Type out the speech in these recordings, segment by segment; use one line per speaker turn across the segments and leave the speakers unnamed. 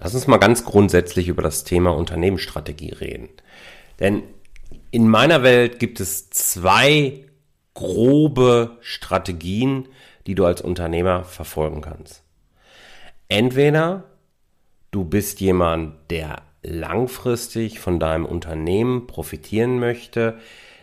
Lass uns mal ganz grundsätzlich über das Thema Unternehmensstrategie reden. Denn in meiner Welt gibt es zwei grobe Strategien, die du als Unternehmer verfolgen kannst. Entweder du bist jemand, der langfristig von deinem Unternehmen profitieren möchte,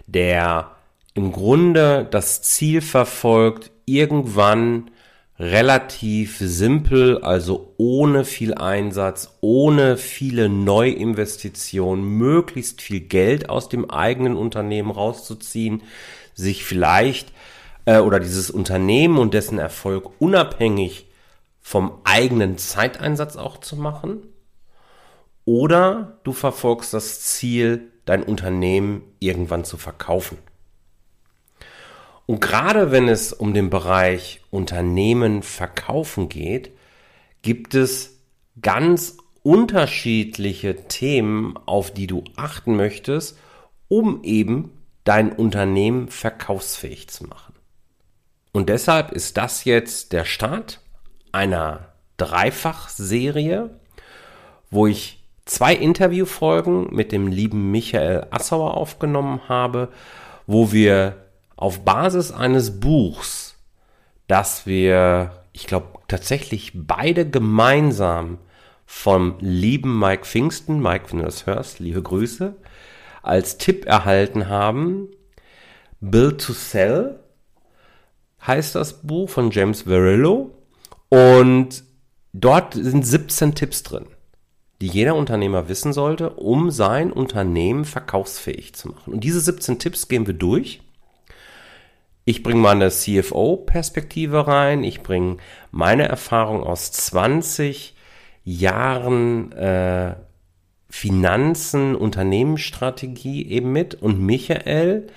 der im Grunde das Ziel verfolgt, irgendwann relativ simpel, also ohne viel Einsatz, ohne viele Neuinvestitionen, möglichst viel Geld aus dem eigenen Unternehmen rauszuziehen, sich vielleicht äh, oder dieses Unternehmen und dessen Erfolg unabhängig vom eigenen Zeiteinsatz auch zu machen. Oder du verfolgst das Ziel, dein Unternehmen irgendwann zu verkaufen. Und gerade wenn es um den Bereich Unternehmen verkaufen geht, gibt es ganz unterschiedliche Themen, auf die du achten möchtest, um eben dein Unternehmen verkaufsfähig zu machen. Und deshalb ist das jetzt der Start einer Dreifach-Serie, wo ich zwei Interviewfolgen mit dem lieben Michael Assauer aufgenommen habe, wo wir auf Basis eines Buchs, das wir, ich glaube, tatsächlich beide gemeinsam vom lieben Mike Pfingsten, Mike, wenn du das hörst, liebe Grüße, als Tipp erhalten haben. Build to Sell heißt das Buch von James Verillo und dort sind 17 Tipps drin, die jeder Unternehmer wissen sollte, um sein Unternehmen verkaufsfähig zu machen. Und diese 17 Tipps gehen wir durch ich bringe meine CFO-Perspektive rein. Ich bringe meine Erfahrung aus 20 Jahren äh, Finanzen, Unternehmensstrategie eben mit. Und Michael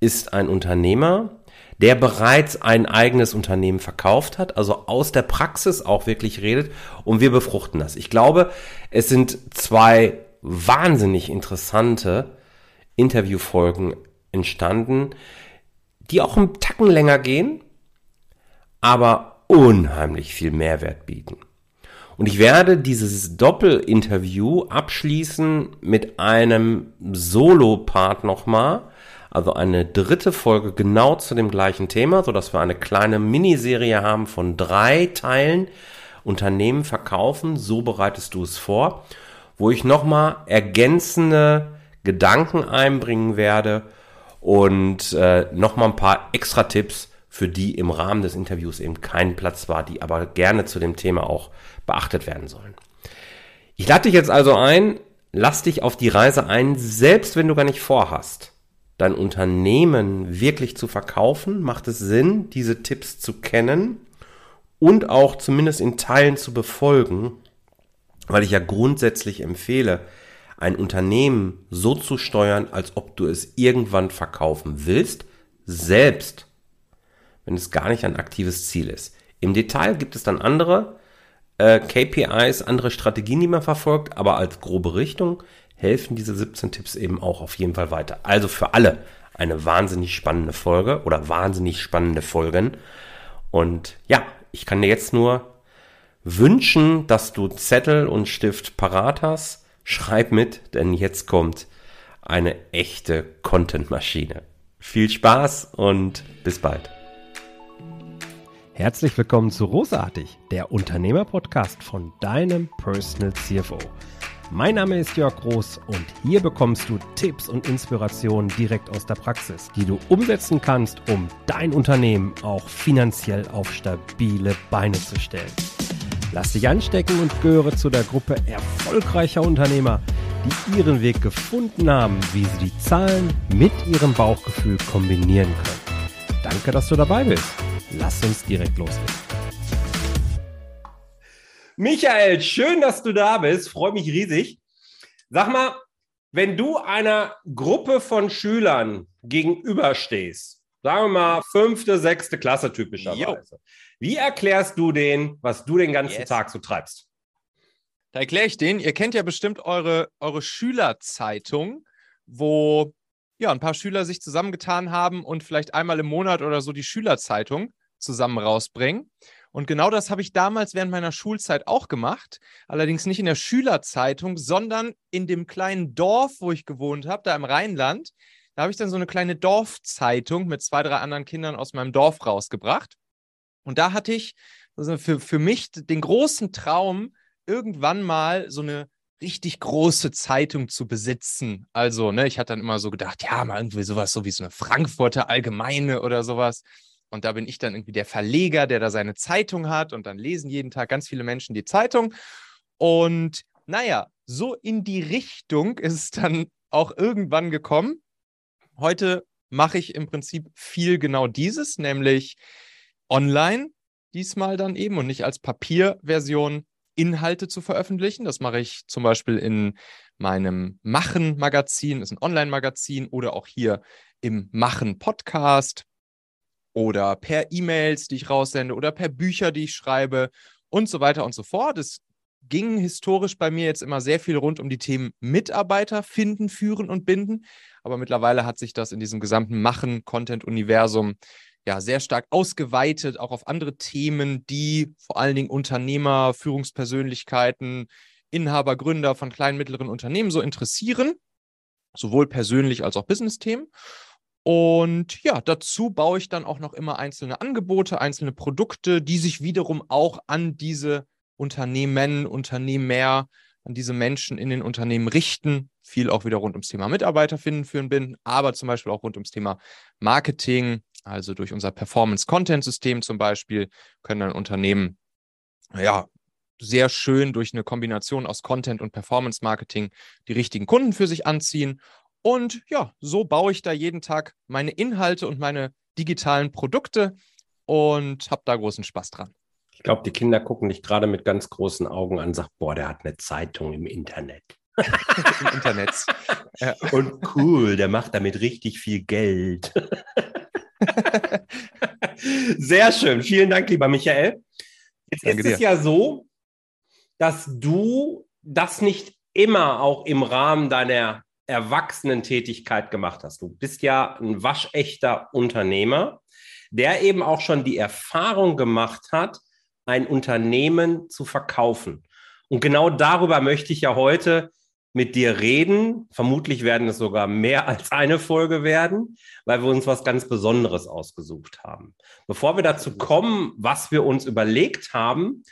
ist ein Unternehmer, der bereits ein eigenes Unternehmen verkauft hat, also aus der Praxis auch wirklich redet. Und wir befruchten das. Ich glaube, es sind zwei wahnsinnig interessante Interviewfolgen entstanden, die auch einen Tacken länger gehen, aber unheimlich viel Mehrwert bieten. Und ich werde dieses Doppelinterview abschließen mit einem Solo-Part nochmal, also eine dritte Folge genau zu dem gleichen Thema, so dass wir eine kleine Miniserie haben von drei Teilen. Unternehmen verkaufen, so bereitest du es vor, wo ich nochmal ergänzende Gedanken einbringen werde und äh, nochmal ein paar extra Tipps, für die im Rahmen des Interviews eben kein Platz war, die aber gerne zu dem Thema auch beachtet werden sollen. Ich lade dich jetzt also ein, lass dich auf die Reise ein, selbst wenn du gar nicht vorhast, dein Unternehmen wirklich zu verkaufen, macht es Sinn, diese Tipps zu kennen und auch zumindest in Teilen zu befolgen, weil ich ja grundsätzlich empfehle, ein Unternehmen so zu steuern, als ob du es irgendwann verkaufen willst, selbst wenn es gar nicht ein aktives Ziel ist. Im Detail gibt es dann andere äh, KPIs, andere Strategien, die man verfolgt, aber als grobe Richtung helfen diese 17 Tipps eben auch auf jeden Fall weiter. Also für alle eine wahnsinnig spannende Folge oder wahnsinnig spannende Folgen. Und ja, ich kann dir jetzt nur wünschen, dass du Zettel und Stift parat hast Schreib mit, denn jetzt kommt eine echte Content-Maschine. Viel Spaß und bis bald.
Herzlich willkommen zu Rosartig, der Unternehmer-Podcast von deinem Personal CFO. Mein Name ist Jörg Groß und hier bekommst du Tipps und Inspirationen direkt aus der Praxis, die du umsetzen kannst, um dein Unternehmen auch finanziell auf stabile Beine zu stellen. Lass dich anstecken und gehöre zu der Gruppe erfolgreicher Unternehmer, die ihren Weg gefunden haben, wie sie die Zahlen mit ihrem Bauchgefühl kombinieren können. Danke, dass du dabei bist. Lass uns direkt loslegen.
Michael, schön, dass du da bist. Freue mich riesig. Sag mal, wenn du einer Gruppe von Schülern gegenüberstehst, sagen wir mal fünfte, sechste Klasse typischerweise, jo. Wie erklärst du denen, was du den ganzen yes. Tag so treibst?
Da erkläre ich denen, ihr kennt ja bestimmt eure, eure Schülerzeitung, wo ja, ein paar Schüler sich zusammengetan haben und vielleicht einmal im Monat oder so die Schülerzeitung zusammen rausbringen. Und genau das habe ich damals während meiner Schulzeit auch gemacht. Allerdings nicht in der Schülerzeitung, sondern in dem kleinen Dorf, wo ich gewohnt habe, da im Rheinland. Da habe ich dann so eine kleine Dorfzeitung mit zwei, drei anderen Kindern aus meinem Dorf rausgebracht. Und da hatte ich also für, für mich den großen Traum, irgendwann mal so eine richtig große Zeitung zu besitzen. Also, ne, ich hatte dann immer so gedacht, ja, mal irgendwie sowas, so wie so eine Frankfurter Allgemeine oder sowas. Und da bin ich dann irgendwie der Verleger, der da seine Zeitung hat und dann lesen jeden Tag ganz viele Menschen die Zeitung. Und naja, so in die Richtung ist es dann auch irgendwann gekommen. Heute mache ich im Prinzip viel genau dieses, nämlich online diesmal dann eben und nicht als Papierversion Inhalte zu veröffentlichen. Das mache ich zum Beispiel in meinem Machen-Magazin, ist ein Online-Magazin oder auch hier im Machen-Podcast oder per E-Mails, die ich raussende oder per Bücher, die ich schreibe und so weiter und so fort. Es ging historisch bei mir jetzt immer sehr viel rund um die Themen Mitarbeiter finden, führen und binden. Aber mittlerweile hat sich das in diesem gesamten Machen-Content-Universum ja sehr stark ausgeweitet, auch auf andere Themen, die vor allen Dingen Unternehmer, Führungspersönlichkeiten, Inhaber, Gründer von kleinen, mittleren Unternehmen so interessieren, sowohl persönlich als auch Business-Themen. Und ja, dazu baue ich dann auch noch immer einzelne Angebote, einzelne Produkte, die sich wiederum auch an diese Unternehmen, Unternehmer, an diese Menschen in den Unternehmen richten. Viel auch wieder rund ums Thema Mitarbeiter finden, führen, bin, aber zum Beispiel auch rund ums Thema Marketing, also durch unser Performance-Content-System zum Beispiel, können dann Unternehmen ja sehr schön durch eine Kombination aus Content und Performance-Marketing die richtigen Kunden für sich anziehen und ja, so baue ich da jeden Tag meine Inhalte und meine digitalen Produkte und habe da großen Spaß dran.
Ich glaube, die Kinder gucken dich gerade mit ganz großen Augen an und sagen, boah, der hat eine Zeitung im Internet.
Im Internet.
Und cool, der macht damit richtig viel Geld. Sehr schön. Vielen Dank, lieber Michael. Jetzt Danke ist es dir. ja so, dass du das nicht immer auch im Rahmen deiner Erwachsenentätigkeit gemacht hast. Du bist ja ein waschechter Unternehmer, der eben auch schon die Erfahrung gemacht hat, ein Unternehmen zu verkaufen. Und genau darüber möchte ich ja heute mit dir reden. Vermutlich werden es sogar mehr als eine Folge werden, weil wir uns was ganz Besonderes ausgesucht haben. Bevor wir dazu kommen, was wir uns überlegt haben,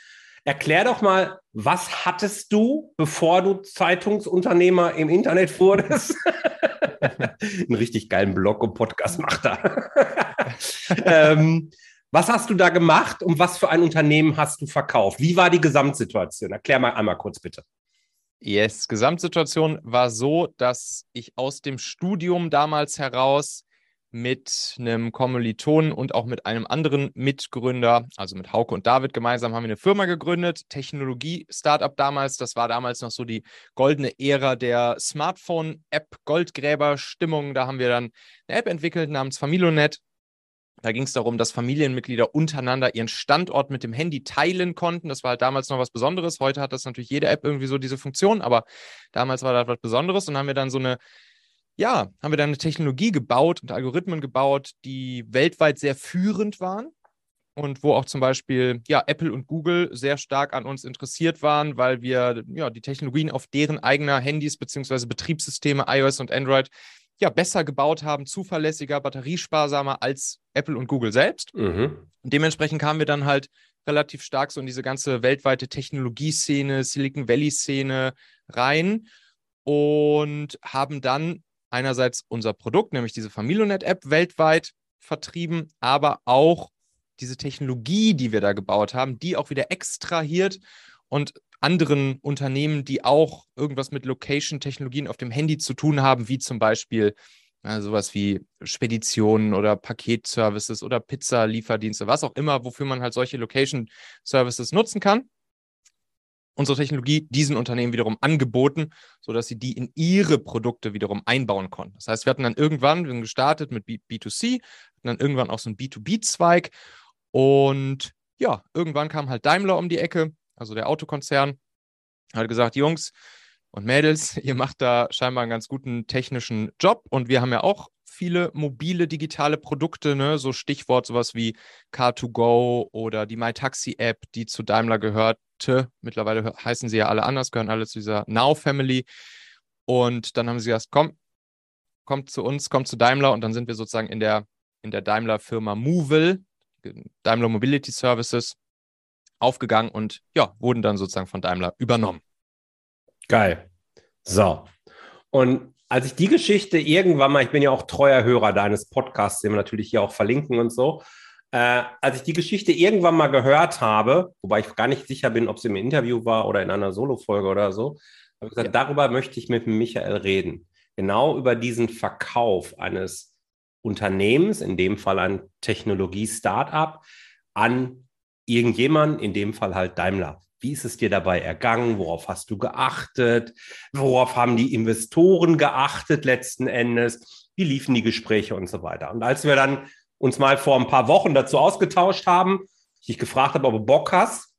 Erklär doch mal, was hattest du, bevor du Zeitungsunternehmer im Internet wurdest? Einen richtig geilen Blog und Podcast macht er. ähm, was hast du da gemacht und was für ein Unternehmen hast du verkauft? Wie war die Gesamtsituation? Erklär mal einmal kurz bitte.
Yes, Gesamtsituation war so, dass ich aus dem Studium damals heraus mit einem Kommilitonen und auch mit einem anderen Mitgründer, also mit Hauke und David gemeinsam, haben wir eine Firma gegründet, Technologie-Startup damals. Das war damals noch so die goldene Ära der Smartphone-App-Goldgräber-Stimmung. Da haben wir dann eine App entwickelt namens Familionet. Da ging es darum, dass Familienmitglieder untereinander ihren Standort mit dem Handy teilen konnten. Das war halt damals noch was Besonderes. Heute hat das natürlich jede App irgendwie so diese Funktion, aber damals war das was Besonderes und haben wir dann so eine ja, haben wir dann eine Technologie gebaut und Algorithmen gebaut, die weltweit sehr führend waren und wo auch zum Beispiel ja, Apple und Google sehr stark an uns interessiert waren, weil wir ja, die Technologien auf deren eigener Handys bzw. Betriebssysteme iOS und Android ja, besser gebaut haben, zuverlässiger, batteriesparsamer als Apple und Google selbst. Mhm. Und dementsprechend kamen wir dann halt relativ stark so in diese ganze weltweite Technologieszene, Silicon Valley-Szene rein und haben dann einerseits unser Produkt, nämlich diese Familionet-App weltweit vertrieben, aber auch diese Technologie, die wir da gebaut haben, die auch wieder extrahiert und anderen Unternehmen, die auch irgendwas mit Location-Technologien auf dem Handy zu tun haben, wie zum Beispiel ja, sowas wie Speditionen oder Paketservices oder Pizza-Lieferdienste, was auch immer, wofür man halt solche Location-Services nutzen kann unsere Technologie diesen Unternehmen wiederum angeboten, sodass sie die in ihre Produkte wiederum einbauen konnten. Das heißt, wir hatten dann irgendwann, wir sind gestartet mit B 2 c hatten dann irgendwann auch so einen B2B-Zweig und ja, irgendwann kam halt Daimler um die Ecke, also der Autokonzern, hat gesagt, Jungs und Mädels, ihr macht da scheinbar einen ganz guten technischen Job und wir haben ja auch viele mobile digitale Produkte, ne? so Stichwort sowas wie Car2Go oder die MyTaxi-App, die zu Daimler gehörte. Mittlerweile heißen sie ja alle anders, gehören alle zu dieser Now-Family. Und dann haben sie gesagt, komm, kommt zu uns, kommt zu Daimler und dann sind wir sozusagen in der, in der Daimler-Firma Movil, Daimler Mobility Services, aufgegangen und ja, wurden dann sozusagen von Daimler übernommen.
Geil. So. Und als ich die Geschichte irgendwann mal, ich bin ja auch treuer Hörer deines Podcasts, den wir natürlich hier auch verlinken und so, äh, als ich die Geschichte irgendwann mal gehört habe, wobei ich gar nicht sicher bin, ob sie im Interview war oder in einer Solo-Folge oder so, habe ich gesagt, ja. darüber möchte ich mit Michael reden. Genau über diesen Verkauf eines Unternehmens, in dem Fall ein Technologie-Startup, an irgendjemand, in dem Fall halt Daimler. Wie ist es dir dabei ergangen? Worauf hast du geachtet? Worauf haben die Investoren geachtet letzten Endes? Wie liefen die Gespräche und so weiter? Und als wir dann uns mal vor ein paar Wochen dazu ausgetauscht haben, ich dich gefragt habe, ob du Bock hast,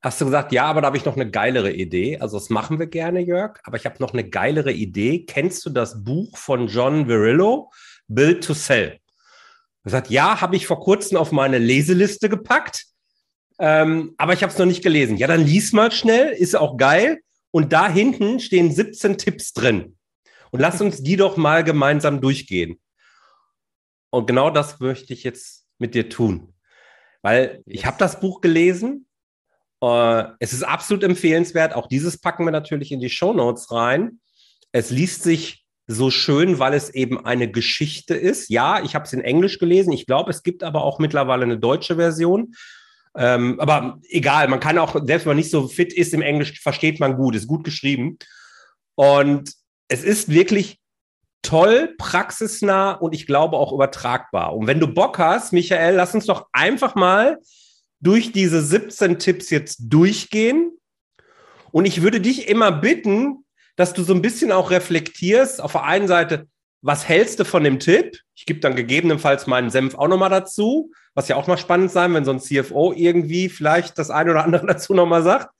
hast du gesagt, ja, aber da habe ich noch eine geilere Idee. Also das machen wir gerne, Jörg, aber ich habe noch eine geilere Idee. Kennst du das Buch von John Virillo, Build to Sell? Er sagt, ja, habe ich vor kurzem auf meine Leseliste gepackt, ähm, aber ich habe es noch nicht gelesen. Ja, dann lies mal schnell, ist auch geil. Und da hinten stehen 17 Tipps drin. Und lass uns die doch mal gemeinsam durchgehen. Und genau das möchte ich jetzt mit dir tun. Weil ich habe das Buch gelesen. Äh, es ist absolut empfehlenswert. Auch dieses packen wir natürlich in die Show Notes rein. Es liest sich so schön, weil es eben eine Geschichte ist. Ja, ich habe es in Englisch gelesen. Ich glaube, es gibt aber auch mittlerweile eine deutsche Version. Ähm, aber egal, man kann auch, selbst wenn man nicht so fit ist im Englisch, versteht man gut, ist gut geschrieben. Und es ist wirklich toll, praxisnah und ich glaube auch übertragbar. Und wenn du Bock hast, Michael, lass uns doch einfach mal durch diese 17 Tipps jetzt durchgehen. Und ich würde dich immer bitten, dass du so ein bisschen auch reflektierst. Auf der einen Seite, was hältst du von dem Tipp? Ich gebe dann gegebenenfalls meinen Senf auch nochmal dazu, was ja auch mal spannend sein, wenn so ein CFO irgendwie vielleicht das eine oder andere dazu nochmal sagt.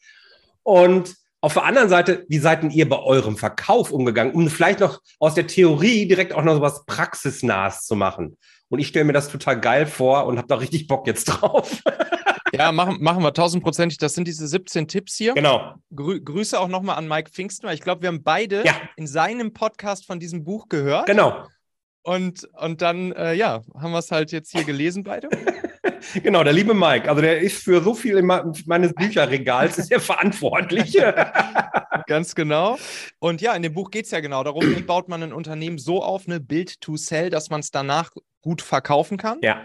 Und auf der anderen Seite, wie seid denn ihr bei eurem Verkauf umgegangen, um vielleicht noch aus der Theorie direkt auch noch so was Praxisnahes zu machen? Und ich stelle mir das total geil vor und habe da richtig Bock jetzt drauf.
Ja, machen, machen wir tausendprozentig. Das sind diese 17 Tipps hier.
Genau.
Grü Grüße auch nochmal an Mike Pfingsten, weil ich glaube, wir haben beide ja. in seinem Podcast von diesem Buch gehört.
Genau.
Und, und dann, äh, ja, haben wir es halt jetzt hier gelesen, beide.
genau, der liebe Mike. Also der ist für so viel in meines Bücherregals ist er verantwortlich.
Ganz genau. Und ja, in dem Buch geht es ja genau darum, wie baut man ein Unternehmen so auf, eine Build to Sell, dass man es danach gut verkaufen kann.
Ja.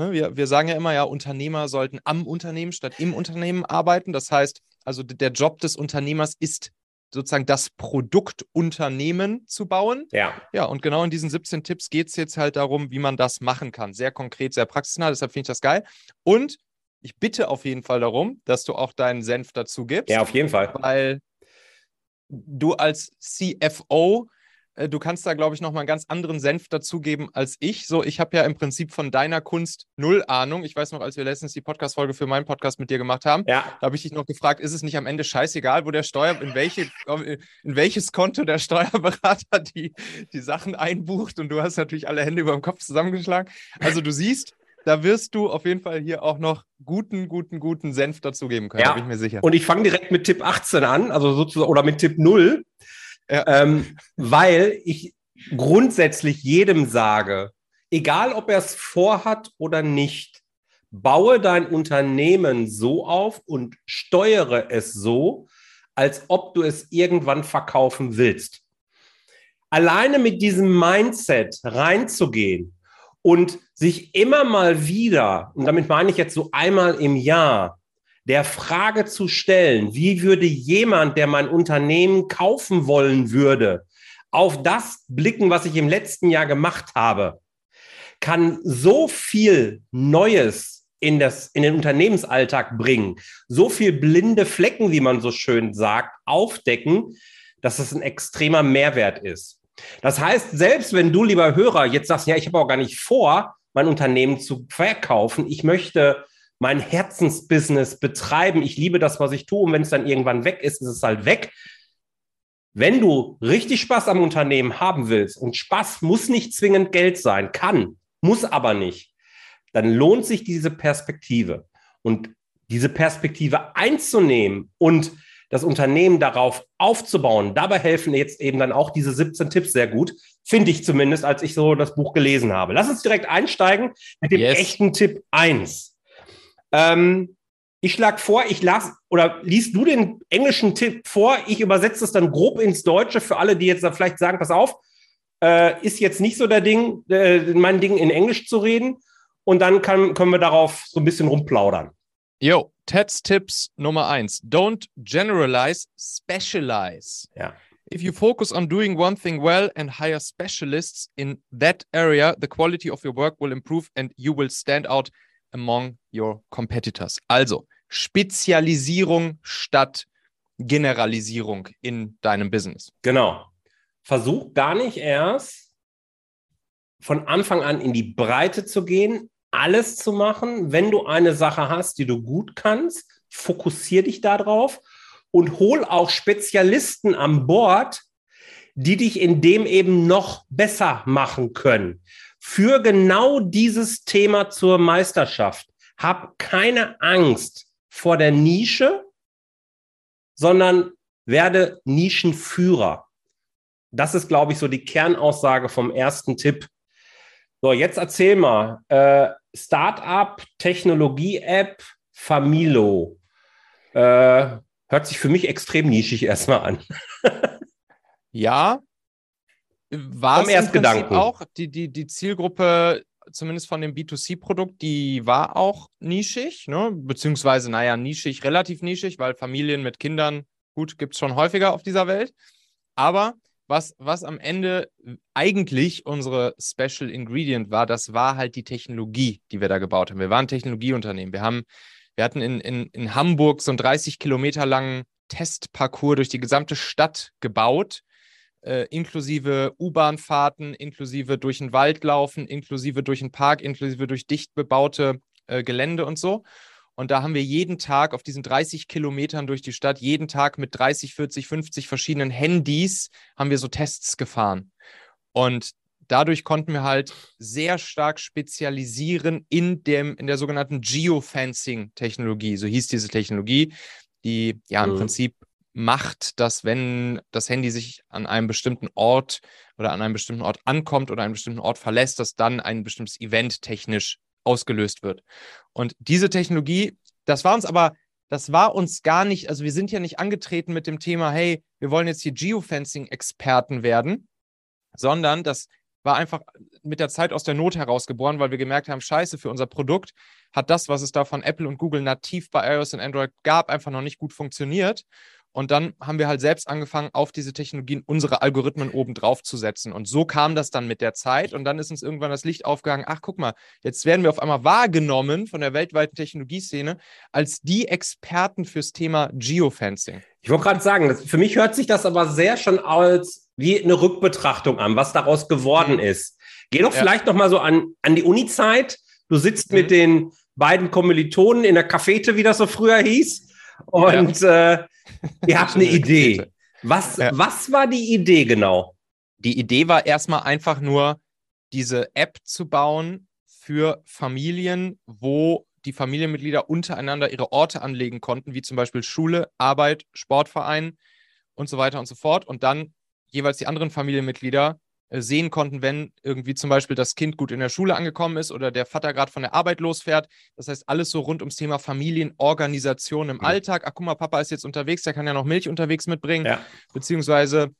Ne, wir, wir sagen ja immer, ja, Unternehmer sollten am Unternehmen statt im Unternehmen arbeiten. Das heißt, also der Job des Unternehmers ist sozusagen das Produktunternehmen zu bauen.
Ja.
Ja, und genau in diesen 17 Tipps geht es jetzt halt darum, wie man das machen kann. Sehr konkret, sehr praxisnah, deshalb finde ich das geil. Und ich bitte auf jeden Fall darum, dass du auch deinen Senf dazu gibst.
Ja, auf jeden Fall.
Weil du als CFO du kannst da, glaube ich, nochmal einen ganz anderen Senf dazugeben als ich. So, ich habe ja im Prinzip von deiner Kunst null Ahnung. Ich weiß noch, als wir letztens die Podcast-Folge für meinen Podcast mit dir gemacht haben,
ja.
da habe ich dich noch gefragt, ist es nicht am Ende scheißegal, wo der Steuer, in, welche, in welches Konto der Steuerberater die, die Sachen einbucht? Und du hast natürlich alle Hände über dem Kopf zusammengeschlagen. Also du siehst, da wirst du auf jeden Fall hier auch noch guten, guten, guten Senf dazugeben können,
ja.
bin ich mir sicher.
Und ich fange direkt mit Tipp 18 an, also sozusagen, oder mit Tipp 0. Ähm, weil ich grundsätzlich jedem sage, egal ob er es vorhat oder nicht, baue dein Unternehmen so auf und steuere es so, als ob du es irgendwann verkaufen willst. Alleine mit diesem Mindset reinzugehen und sich immer mal wieder, und damit meine ich jetzt so einmal im Jahr, der Frage zu stellen, wie würde jemand, der mein Unternehmen kaufen wollen würde, auf das blicken, was ich im letzten Jahr gemacht habe, kann so viel Neues in, das, in den Unternehmensalltag bringen, so viel blinde Flecken, wie man so schön sagt, aufdecken, dass es ein extremer Mehrwert ist. Das heißt, selbst wenn du, lieber Hörer, jetzt sagst, ja, ich habe auch gar nicht vor, mein Unternehmen zu verkaufen, ich möchte mein Herzensbusiness betreiben. Ich liebe das, was ich tue. Und wenn es dann irgendwann weg ist, ist es halt weg. wenn du richtig Spaß am Unternehmen haben willst und Spaß muss nicht zwingend Geld sein, kann, muss aber nicht, dann lohnt sich diese Perspektive. Und diese Perspektive einzunehmen und das Unternehmen darauf aufzubauen. Dabei helfen jetzt eben dann auch diese 17 Tipps sehr gut, finde ich zumindest, als ich so das Buch gelesen habe. Lass uns direkt einsteigen mit dem yes. echten Tipp 1. Ähm, ich schlage vor, ich las oder liest du den englischen Tipp vor, ich übersetze es dann grob ins Deutsche für alle, die jetzt da vielleicht sagen, pass auf, äh, ist jetzt nicht so der Ding, äh, mein Ding in Englisch zu reden. Und dann kann, können wir darauf so ein bisschen rumplaudern.
Yo, Ted's Tipps Nummer eins. Don't generalize, specialize.
Ja.
If you focus on doing one thing well and hire specialists in that area, the quality of your work will improve and you will stand out among your competitors. Also, Spezialisierung statt Generalisierung in deinem Business.
Genau. Versuch gar nicht erst von Anfang an in die Breite zu gehen, alles zu machen. Wenn du eine Sache hast, die du gut kannst, fokussier dich darauf und hol auch Spezialisten an Bord, die dich in dem eben noch besser machen können. Für genau dieses Thema zur Meisterschaft. Hab keine Angst vor der Nische, sondern werde Nischenführer. Das ist, glaube ich, so die Kernaussage vom ersten Tipp. So, jetzt erzähl mal. Äh, Startup, Technologie-App, Familo. Äh, hört sich für mich extrem nischig erstmal an.
ja, war es im Prinzip auch die, die, die Zielgruppe, zumindest von dem B2C-Produkt, die war auch nischig, ne? beziehungsweise, naja, nischig, relativ nischig, weil Familien mit Kindern, gut, gibt es schon häufiger auf dieser Welt. Aber was, was am Ende eigentlich unsere Special Ingredient war, das war halt die Technologie, die wir da gebaut haben. Wir waren ein Technologieunternehmen. Wir haben, wir hatten in, in, in Hamburg so einen 30 Kilometer langen Testparcours durch die gesamte Stadt gebaut, äh, inklusive U-Bahn-Fahrten, inklusive durch den Wald laufen, inklusive durch den Park, inklusive durch dicht bebaute äh, Gelände und so. Und da haben wir jeden Tag auf diesen 30 Kilometern durch die Stadt, jeden Tag mit 30, 40, 50 verschiedenen Handys, haben wir so Tests gefahren. Und dadurch konnten wir halt sehr stark spezialisieren in, dem, in der sogenannten Geofencing-Technologie. So hieß diese Technologie, die ja im mhm. Prinzip macht, dass wenn das Handy sich an einem bestimmten Ort oder an einem bestimmten Ort ankommt oder einen bestimmten Ort verlässt, dass dann ein bestimmtes Event technisch ausgelöst wird. Und diese Technologie, das war uns aber, das war uns gar nicht, also wir sind ja nicht angetreten mit dem Thema, hey, wir wollen jetzt hier Geofencing-Experten werden, sondern das war einfach mit der Zeit aus der Not herausgeboren, weil wir gemerkt haben, scheiße, für unser Produkt hat das, was es da von Apple und Google nativ bei iOS und Android gab, einfach noch nicht gut funktioniert. Und dann haben wir halt selbst angefangen, auf diese Technologien unsere Algorithmen oben drauf zu setzen. Und so kam das dann mit der Zeit. Und dann ist uns irgendwann das Licht aufgegangen. Ach, guck mal, jetzt werden wir auf einmal wahrgenommen von der weltweiten Technologieszene als die Experten fürs Thema Geofencing.
Ich wollte gerade sagen, das, für mich hört sich das aber sehr schon als wie eine Rückbetrachtung an, was daraus geworden mhm. ist. Geh doch ja. vielleicht noch mal so an, an die Uni-Zeit. Du sitzt mhm. mit den beiden Kommilitonen in der Cafete, wie das so früher hieß. Und ja. äh, Ihr habt eine Idee. Was, ja. was war die Idee genau?
Die Idee war erstmal einfach nur, diese App zu bauen für Familien, wo die Familienmitglieder untereinander ihre Orte anlegen konnten, wie zum Beispiel Schule, Arbeit, Sportverein und so weiter und so fort. Und dann jeweils die anderen Familienmitglieder sehen konnten, wenn irgendwie zum Beispiel das Kind gut in der Schule angekommen ist oder der Vater gerade von der Arbeit losfährt. Das heißt, alles so rund ums Thema Familienorganisation im ja. Alltag. Ach, guck mal, Papa ist jetzt unterwegs, der kann ja noch Milch unterwegs mitbringen. Ja. Beziehungsweise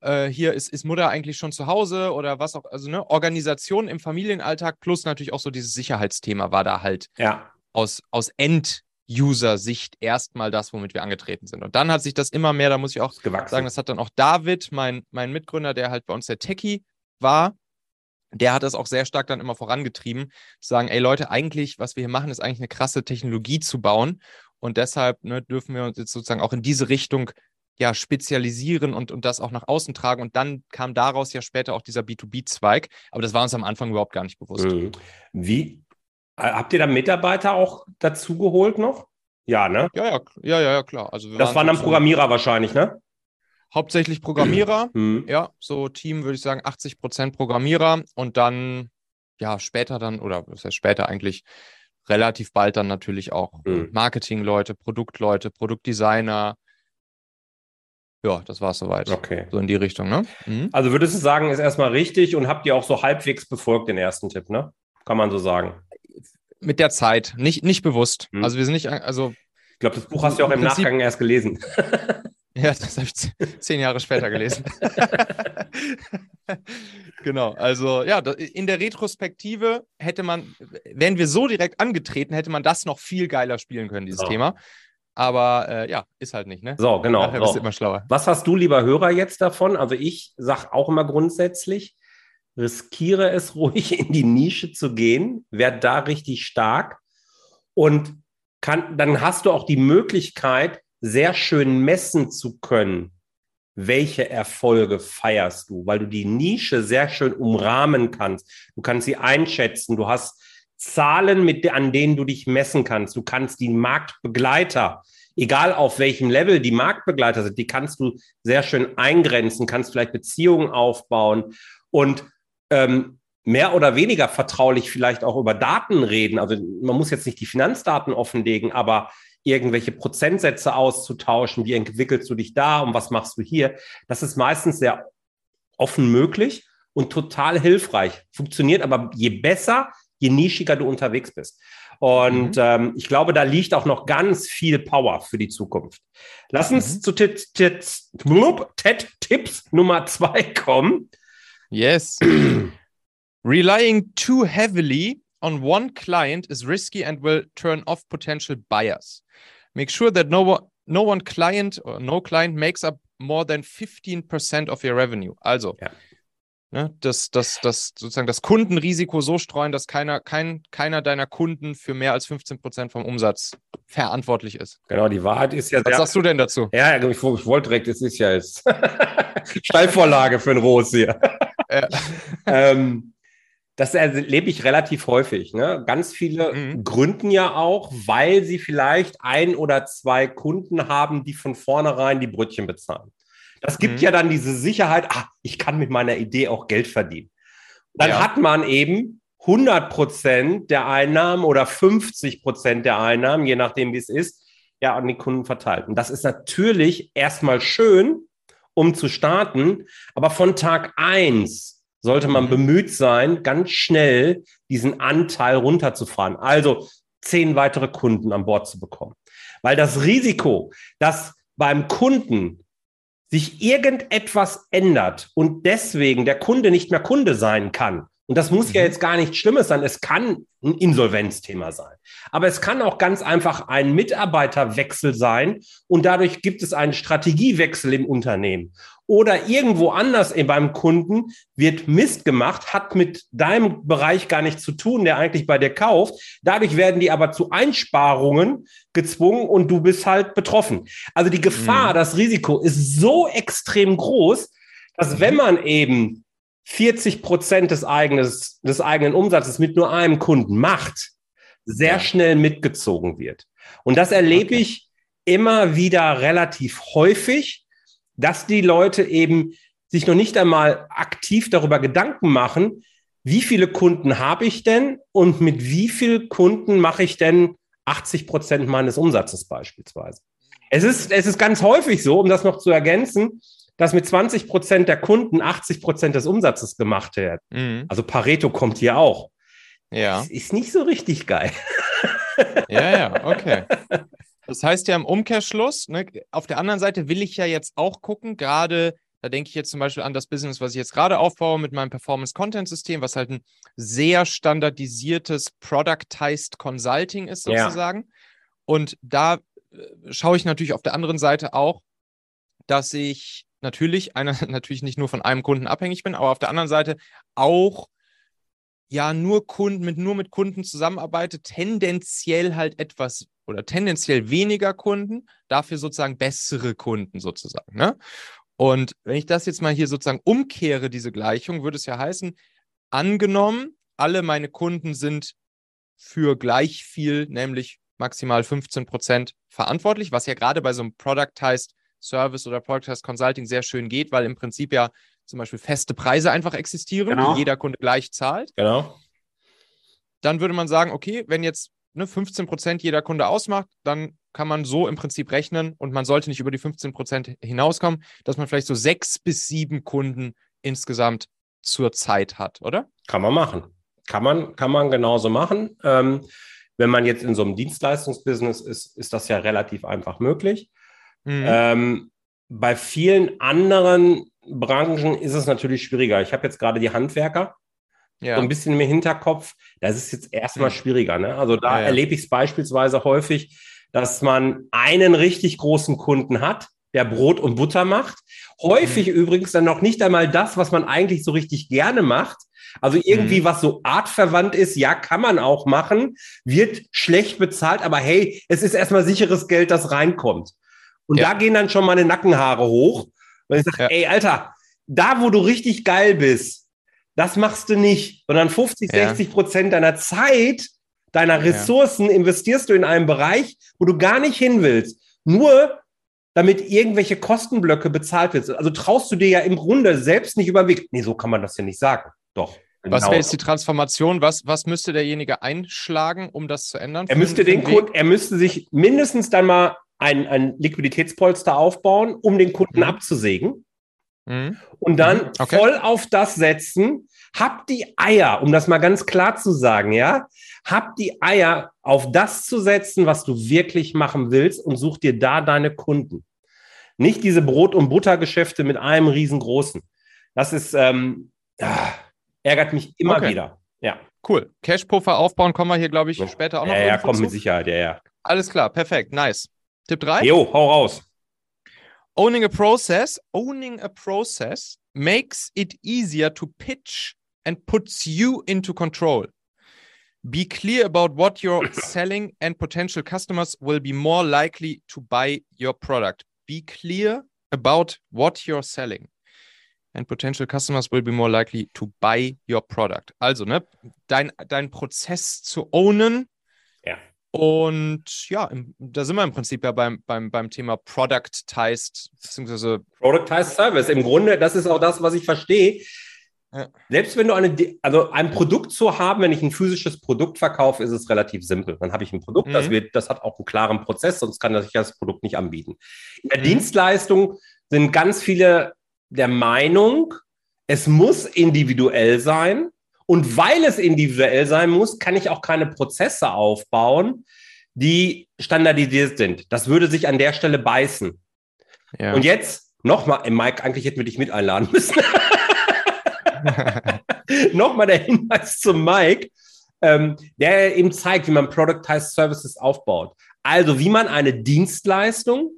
äh, hier ist, ist Mutter eigentlich schon zu Hause oder was auch. Also, ne, Organisation im Familienalltag plus natürlich auch so dieses Sicherheitsthema war da halt
ja.
aus, aus End. User-Sicht erstmal das, womit wir angetreten sind. Und dann hat sich das immer mehr, da muss ich auch gewachsen. sagen, das hat dann auch David, mein, mein Mitgründer, der halt bei uns der Techie war, der hat das auch sehr stark dann immer vorangetrieben, zu sagen, ey Leute, eigentlich, was wir hier machen, ist eigentlich eine krasse Technologie zu bauen. Und deshalb ne, dürfen wir uns jetzt sozusagen auch in diese Richtung ja spezialisieren und, und das auch nach außen tragen. Und dann kam daraus ja später auch dieser B2B-Zweig. Aber das war uns am Anfang überhaupt gar nicht bewusst. Mhm.
Wie, habt ihr da Mitarbeiter auch dazu geholt noch? Ja, ne?
Ja, ja, ja, ja, klar.
Also das waren dann Programmierer wahrscheinlich, ne?
Hauptsächlich Programmierer.
Hm.
Ja, so Team würde ich sagen 80 Prozent Programmierer und dann, ja, später dann, oder was heißt später eigentlich, relativ bald dann natürlich auch äh,
Mhm.
Marketingleute, Produktleute, Produktdesigner. Ja, das war es soweit.
Okay.
So in die Richtung, ne? Mhm.
Also würdest du sagen, ist erstmal richtig und habt ihr auch so halbwegs befolgt den ersten Tipp, ne? Kann man so sagen.
Mit der Zeit, nicht, nicht bewusst.
Mhm.
Also wir sind nicht, also,
Ich glaube, das Buch hast du auch
Im
im Nachgang erst gelesen.
ja, das habe ich zehn Jahre später gelesen. genau, also ja, in der Retrospektive hätte man, wären wir so direkt angetreten, hätte man das noch viel geiler spielen können, dieses
So.
Thema. Aber äh, ja, ist halt nicht, ne?
So, genau.
Nachher bist du
So.
immer schlauer.
Was hast du, lieber Hörer, jetzt davon? Also ich sage auch immer grundsätzlich, riskiere es ruhig in die Nische zu gehen, werd da richtig stark und kann, dann hast du auch die Möglichkeit, sehr schön messen zu können, welche Erfolge feierst du, weil du die Nische sehr schön umrahmen kannst. Du kannst sie einschätzen, du hast Zahlen, mit, an denen du dich messen kannst. Du kannst die Marktbegleiter, egal auf welchem Level die Marktbegleiter sind, die kannst du sehr schön eingrenzen, kannst vielleicht Beziehungen aufbauen und ähm, mehr oder weniger vertraulich vielleicht auch über Daten reden. Also man muss jetzt nicht die Finanzdaten offenlegen, aber irgendwelche Prozentsätze auszutauschen, wie entwickelst du dich da und was machst du hier, das ist meistens sehr offen möglich und total hilfreich. Funktioniert aber je besser, je nischiger du unterwegs bist. Und
Mhm.
ähm, ich glaube, da liegt auch noch ganz viel Power für die Zukunft. Lass uns
Mhm.
zu TED-Tipps Nummer zwei kommen.
Yes. Relying too heavily on one client is risky and will turn off potential buyers. Make sure that no one, no one client or no client makes up more than 15% of your revenue. Also,
Ja.
ne, das, das, das sozusagen das Kundenrisiko so streuen, dass keiner, kein, keiner deiner Kunden für mehr als 15% vom Umsatz verantwortlich ist.
Genau, die Wahrheit ist ja
Was sagst du denn dazu?
Ja, ich, ich wollte direkt, es ist ja jetzt Steilvorlage für ein Ros hier.
Äh,
ähm, das erlebe ich relativ häufig. Ne? Ganz viele
Mhm.
gründen ja auch, weil sie vielleicht ein oder zwei Kunden haben, die von vornherein die Brötchen bezahlen. Das gibt
Mhm.
ja dann diese Sicherheit, ah, ich kann mit meiner Idee auch Geld verdienen. Dann
Ja.
hat man eben 100 Prozent der Einnahmen oder 50 Prozent der Einnahmen, je nachdem wie es ist, ja, an die Kunden verteilt. Und das ist natürlich erstmal schön, um zu starten, aber von Tag eins sollte man
Mhm.
bemüht sein, ganz schnell diesen Anteil runterzufahren. Also zehn weitere Kunden an Bord zu bekommen. Weil das Risiko, dass beim Kunden sich irgendetwas ändert und deswegen der Kunde nicht mehr Kunde sein kann. Und das muss ja
Mhm.
jetzt gar nichts Schlimmes sein. Es kann ein Insolvenzthema sein. Aber es kann auch ganz einfach ein Mitarbeiterwechsel sein und dadurch gibt es einen Strategiewechsel im Unternehmen. Oder irgendwo anders beim Kunden wird Mist gemacht, hat mit deinem Bereich gar nichts zu tun, der eigentlich bei dir kauft. Dadurch werden die aber zu Einsparungen gezwungen und du bist halt betroffen. Also die Gefahr,
Mhm.
das Risiko ist so extrem groß, dass wenn man eben 40 Prozent des, eigenes, des eigenen Umsatzes mit nur einem Kunden macht, sehr
Ja.
schnell mitgezogen wird. Und das erlebe
Okay.
ich immer wieder relativ häufig, dass die Leute eben sich noch nicht einmal aktiv darüber Gedanken machen, wie viele Kunden habe ich denn und mit wie vielen Kunden mache ich denn 80 Prozent meines Umsatzes beispielsweise. Es ist, es ist ganz häufig so, um das noch zu ergänzen, dass mit 20 Prozent der Kunden 80 Prozent des Umsatzes gemacht werden.
mhm.
Also Pareto kommt hier auch.
Ja.
Das ist nicht so richtig geil.
Ja, ja, okay. Das heißt ja im Umkehrschluss, ne, auf der anderen Seite will ich ja jetzt auch gucken, gerade, da denke ich jetzt zum Beispiel an das Business, was ich jetzt gerade aufbaue mit meinem Performance-Content-System, was halt ein sehr standardisiertes Productized Consulting ist,
Ja.
sozusagen. Und da äh, schaue ich natürlich auf der anderen Seite auch, dass ich natürlich, einer, natürlich nicht nur von einem Kunden abhängig bin, aber auf der anderen Seite auch ja nur Kunden mit nur mit Kunden zusammenarbeite, tendenziell halt etwas oder tendenziell weniger Kunden, dafür sozusagen bessere Kunden sozusagen. Ne? Und wenn ich das jetzt mal hier sozusagen umkehre, diese Gleichung, würde es ja heißen, angenommen, alle meine Kunden sind für gleich viel, nämlich maximal 15 Prozent verantwortlich, was ja gerade bei so einem Productized Service oder Productized Consulting sehr schön geht, weil im Prinzip ja zum Beispiel feste Preise einfach existieren,
Genau.
die jeder Kunde gleich zahlt.
Genau.
Dann würde man sagen, okay, wenn jetzt ne, 15 Prozent jeder Kunde ausmacht, dann kann man so im Prinzip rechnen und man sollte nicht über die 15 Prozent hinauskommen, dass man vielleicht so sechs bis sieben Kunden insgesamt zur Zeit hat, oder?
Kann man machen. Kann man, kann man genauso machen. Ähm, wenn man jetzt in so einem Dienstleistungsbusiness ist, ist das ja relativ einfach möglich.
Mhm.
Ähm, bei vielen anderen Branchen ist es natürlich schwieriger. Ich habe jetzt gerade die Handwerker
ja.
so ein bisschen im Hinterkopf. Das ist jetzt erstmal
Mhm.
schwieriger. Ne? Also da
Ja, ja.
erlebe ich es beispielsweise häufig, dass man einen richtig großen Kunden hat, der Brot und Butter macht. Häufig
Mhm.
übrigens dann noch nicht einmal das, was man eigentlich so richtig gerne macht. Also irgendwie,
Mhm.
was so artverwandt ist, ja, kann man auch machen, wird schlecht bezahlt, aber hey, es ist erstmal sicheres Geld, das reinkommt. Und
Ja.
da gehen dann schon meine Nackenhaare hoch. Und ich sage,
Ja.
ey, Alter, da, wo du richtig geil bist, das machst du nicht, sondern 50,
Ja.
60 Prozent deiner Zeit, deiner Ressourcen investierst du in einen Bereich, wo du gar nicht hin willst. Nur damit irgendwelche Kostenblöcke bezahlt wird. Also traust du dir ja im Grunde selbst nicht über den Weg. Nee, so kann man das ja nicht sagen. Doch.
Was
genau
wäre jetzt die Transformation? Was, was müsste derjenige einschlagen, um das zu ändern?
Er müsste
den-
den? Kunden, er müsste sich mindestens dann mal ein, ein Liquiditätspolster aufbauen, um den Kunden
Mhm.
abzusägen
Mhm.
und dann
Mhm, okay.
voll auf das setzen. Hab die Eier, um das mal ganz klar zu sagen, ja, hab die Eier auf das zu setzen, was du wirklich machen willst und such dir da deine Kunden. Nicht diese Brot- und Buttergeschäfte mit einem riesengroßen. Das ist ähm, ah, ärgert mich immer
Okay.
wieder. Ja,
Cool. Cashpuffer aufbauen kommen wir hier, glaube ich, später auch noch
ja, ja kommt
zu.
mit Sicherheit, ja, ja.
Alles klar, perfekt, nice. Tipp 3.
Jo, hau raus.
Owning a process. Owning a process makes it easier to pitch and puts you into control. Be clear about what you're selling, and potential customers will be more likely to buy your product. Be clear about what you're selling. And potential customers will be more likely to buy your product. Also, ne, dein, dein Prozess zu ownen. Und ja, im, da sind wir im Prinzip ja beim, beim, beim Thema Productized, beziehungsweise
Productized Service. Im Grunde, das ist auch das, was ich verstehe.
Ja.
Selbst wenn du eine, also ein Produkt zu haben, wenn ich ein physisches Produkt verkaufe, ist es relativ simpel. Dann habe ich ein Produkt, das
Mhm.
wird, das hat auch einen klaren Prozess, sonst kann ich das Produkt nicht anbieten. In der
Mhm.
Dienstleistung sind ganz viele der Meinung, es muss individuell sein. Und weil es individuell sein muss, kann ich auch keine Prozesse aufbauen, die standardisiert sind. Das würde sich an der Stelle beißen.
ja.
Und jetzt nochmal, ey, Mike, eigentlich hätten wir dich mit einladen müssen. nochmal der Hinweis zum Mike, ähm, der eben zeigt, wie man Productized Services aufbaut. Also wie man eine Dienstleistung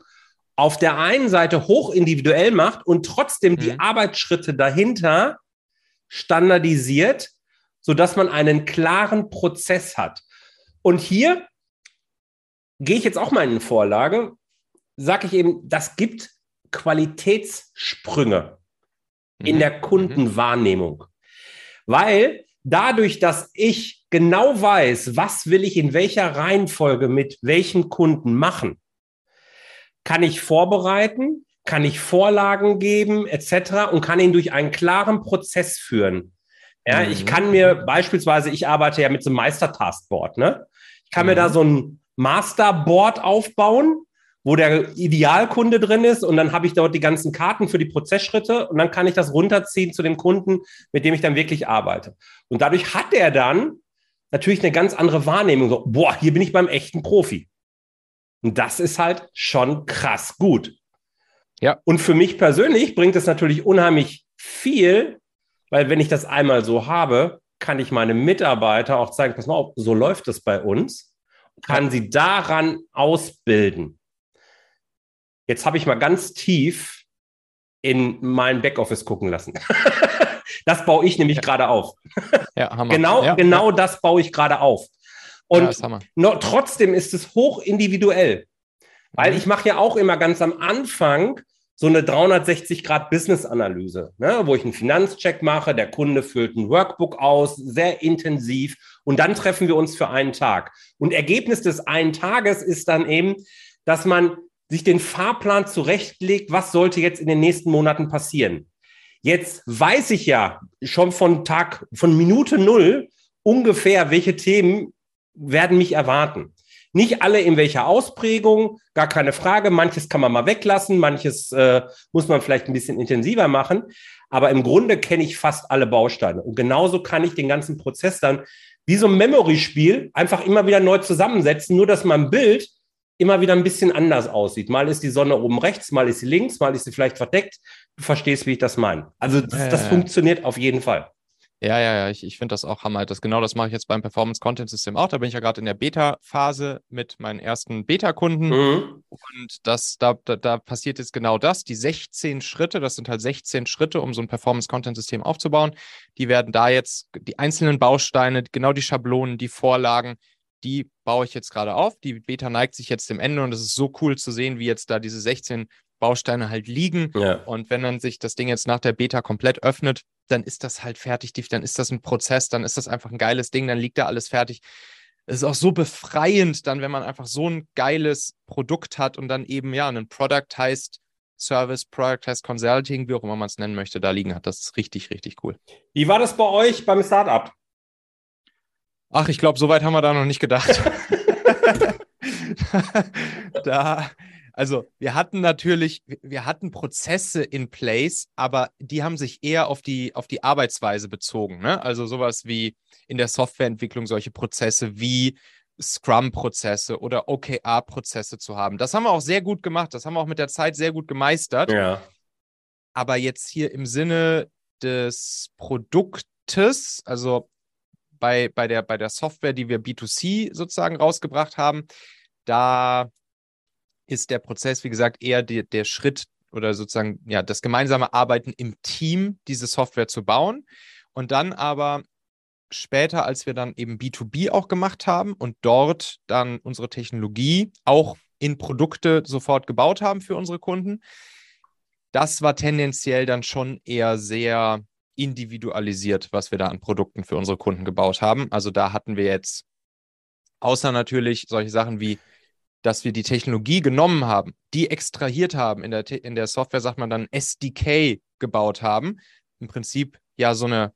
auf der einen Seite hoch individuell macht und trotzdem die
Mhm.
Arbeitsschritte dahinter standardisiert, sodass man einen klaren Prozess hat. Und hier gehe ich jetzt auch mal in eine Vorlage, sage ich eben, das gibt Qualitätssprünge in
Mhm.
der Kundenwahrnehmung. Weil dadurch, dass ich genau weiß, was will ich in welcher Reihenfolge mit welchem Kunden machen, kann ich vorbereiten, kann ich Vorlagen geben, etc. und kann ihn durch einen klaren Prozess führen. Ja,
Mhm.
ich kann mir beispielsweise, ich arbeite ja mit so einem Meister-Taskboard, ne? Ich kann mir
Mhm.
da so ein Masterboard aufbauen, wo der Idealkunde drin ist und dann habe ich dort die ganzen Karten für die Prozessschritte und dann kann ich das runterziehen zu dem Kunden, mit dem ich dann wirklich arbeite. Und dadurch hat er dann natürlich eine ganz andere Wahrnehmung. So, boah, hier bin ich beim echten Profi. Und das ist halt schon krass gut.
Ja.
Und für mich persönlich bringt es natürlich unheimlich viel, weil wenn ich das einmal so habe, kann ich meine Mitarbeiter auch zeigen, pass mal auf, so läuft es bei uns, kann sie daran ausbilden. Jetzt habe ich mal ganz tief in mein Backoffice gucken lassen. das baue ich nämlich
Ja.
gerade auf.
ja, Hammer.
Genau,
ja,
genau das baue ich gerade auf.
Ja,
Und no, trotzdem ist es hoch individuell. Weil
Mhm.
ich mache ja auch immer ganz am Anfang so eine 360-Grad-Business-Analyse, ne, wo ich einen Finanzcheck mache, der Kunde füllt ein Workbook aus, sehr intensiv und dann treffen wir uns für einen Tag. Und Ergebnis des einen Tages ist dann eben, dass man sich den Fahrplan zurechtlegt, was sollte jetzt in den nächsten Monaten passieren. Jetzt weiß ich ja schon von Tag, von Minute null ungefähr, welche Themen werden mich erwarten. Nicht alle in welcher Ausprägung, gar keine Frage. Manches kann man mal weglassen, manches äh, muss man vielleicht ein bisschen intensiver machen. Aber im Grunde kenne ich fast alle Bausteine. Und genauso kann ich den ganzen Prozess dann wie so ein Memory-Spiel einfach immer wieder neu zusammensetzen, nur dass mein Bild immer wieder ein bisschen anders aussieht. Mal ist die Sonne oben rechts, mal ist sie links, mal ist sie vielleicht verdeckt. Du verstehst, wie ich das meine. Also das, das funktioniert auf jeden Fall.
Ja, ja, ja, ich, ich finde das auch Hammer. Das, genau das mache ich jetzt beim Performance Content System auch. Da bin ich ja gerade in der Beta-Phase mit meinen ersten Beta-Kunden. Mhm. Und das, da, da, da passiert jetzt genau das. Die 16 Schritte, das sind halt 16 Schritte, um so ein Performance Content System aufzubauen. Die werden da jetzt, die einzelnen Bausteine, genau die Schablonen, die Vorlagen, die baue ich jetzt gerade auf. Die Beta neigt sich jetzt dem Ende und es ist so cool zu sehen, wie jetzt da diese 16 Bausteine halt liegen. Ja. Und wenn dann sich das Ding jetzt nach der Beta komplett öffnet, dann ist das halt fertig, dann ist das ein Prozess, dann ist das einfach ein geiles Ding, dann liegt da alles fertig. Es ist auch so befreiend, dann, wenn man einfach so ein geiles Produkt hat und dann eben, ja, ein Product heißt Service, Product heißt Consulting, wie auch immer man es nennen möchte, da liegen hat. Das ist richtig, richtig cool.
Wie war das bei euch beim Startup?
Ach, ich glaube, so weit haben wir da noch nicht gedacht. da, also wir hatten natürlich, wir hatten Prozesse in place, aber die haben sich eher auf die, auf die Arbeitsweise bezogen. Ne? Also sowas wie in der Softwareentwicklung solche Prozesse wie Scrum-Prozesse oder OKR-Prozesse zu haben. Das haben wir auch sehr gut gemacht. Das haben wir auch mit der Zeit sehr gut gemeistert.
Ja.
Aber jetzt hier im Sinne des Produktes, also bei, bei, der, bei der Software, die wir B2C sozusagen rausgebracht haben, da ist der Prozess, wie gesagt, eher die, der Schritt oder sozusagen ja das gemeinsame Arbeiten im Team, diese Software zu bauen. Und dann aber später, als wir dann eben B2B auch gemacht haben und dort dann unsere Technologie auch in Produkte sofort gebaut haben für unsere Kunden, das war tendenziell dann schon eher sehr individualisiert, was wir da an Produkten für unsere Kunden gebaut haben. Also da hatten wir jetzt außer natürlich solche Sachen wie dass wir die Technologie genommen haben, die extrahiert haben. In der, in der Software sagt man dann SDK gebaut haben. Im Prinzip ja so eine,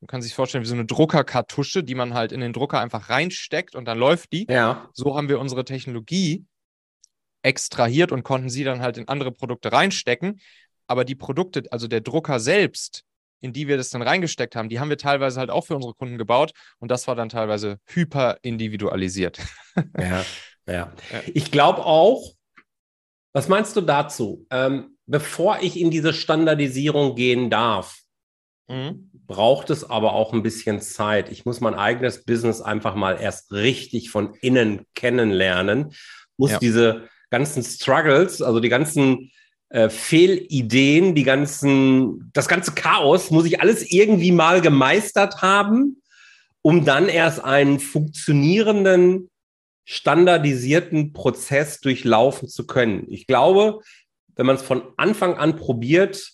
man kann sich vorstellen, wie so eine Druckerkartusche, die man halt in den Drucker einfach reinsteckt und dann läuft die.
Ja.
So haben wir unsere Technologie extrahiert und konnten sie dann halt in andere Produkte reinstecken. Aber die Produkte, also der Drucker selbst, in die wir das dann reingesteckt haben, die haben wir teilweise halt auch für unsere Kunden gebaut und das war dann teilweise hyper individualisiert.
Ja. Ja. Ich glaube auch, was meinst du dazu? Ähm, bevor ich in diese Standardisierung gehen darf, mhm. braucht es aber auch ein bisschen Zeit. Ich muss mein eigenes Business einfach mal erst richtig von innen kennenlernen, muss ja. diese ganzen Struggles, also die ganzen äh, Fehlideen, die ganzen, das ganze Chaos, muss ich alles irgendwie mal gemeistert haben, um dann erst einen funktionierenden standardisierten Prozess durchlaufen zu können. Ich glaube, wenn man es von Anfang an probiert,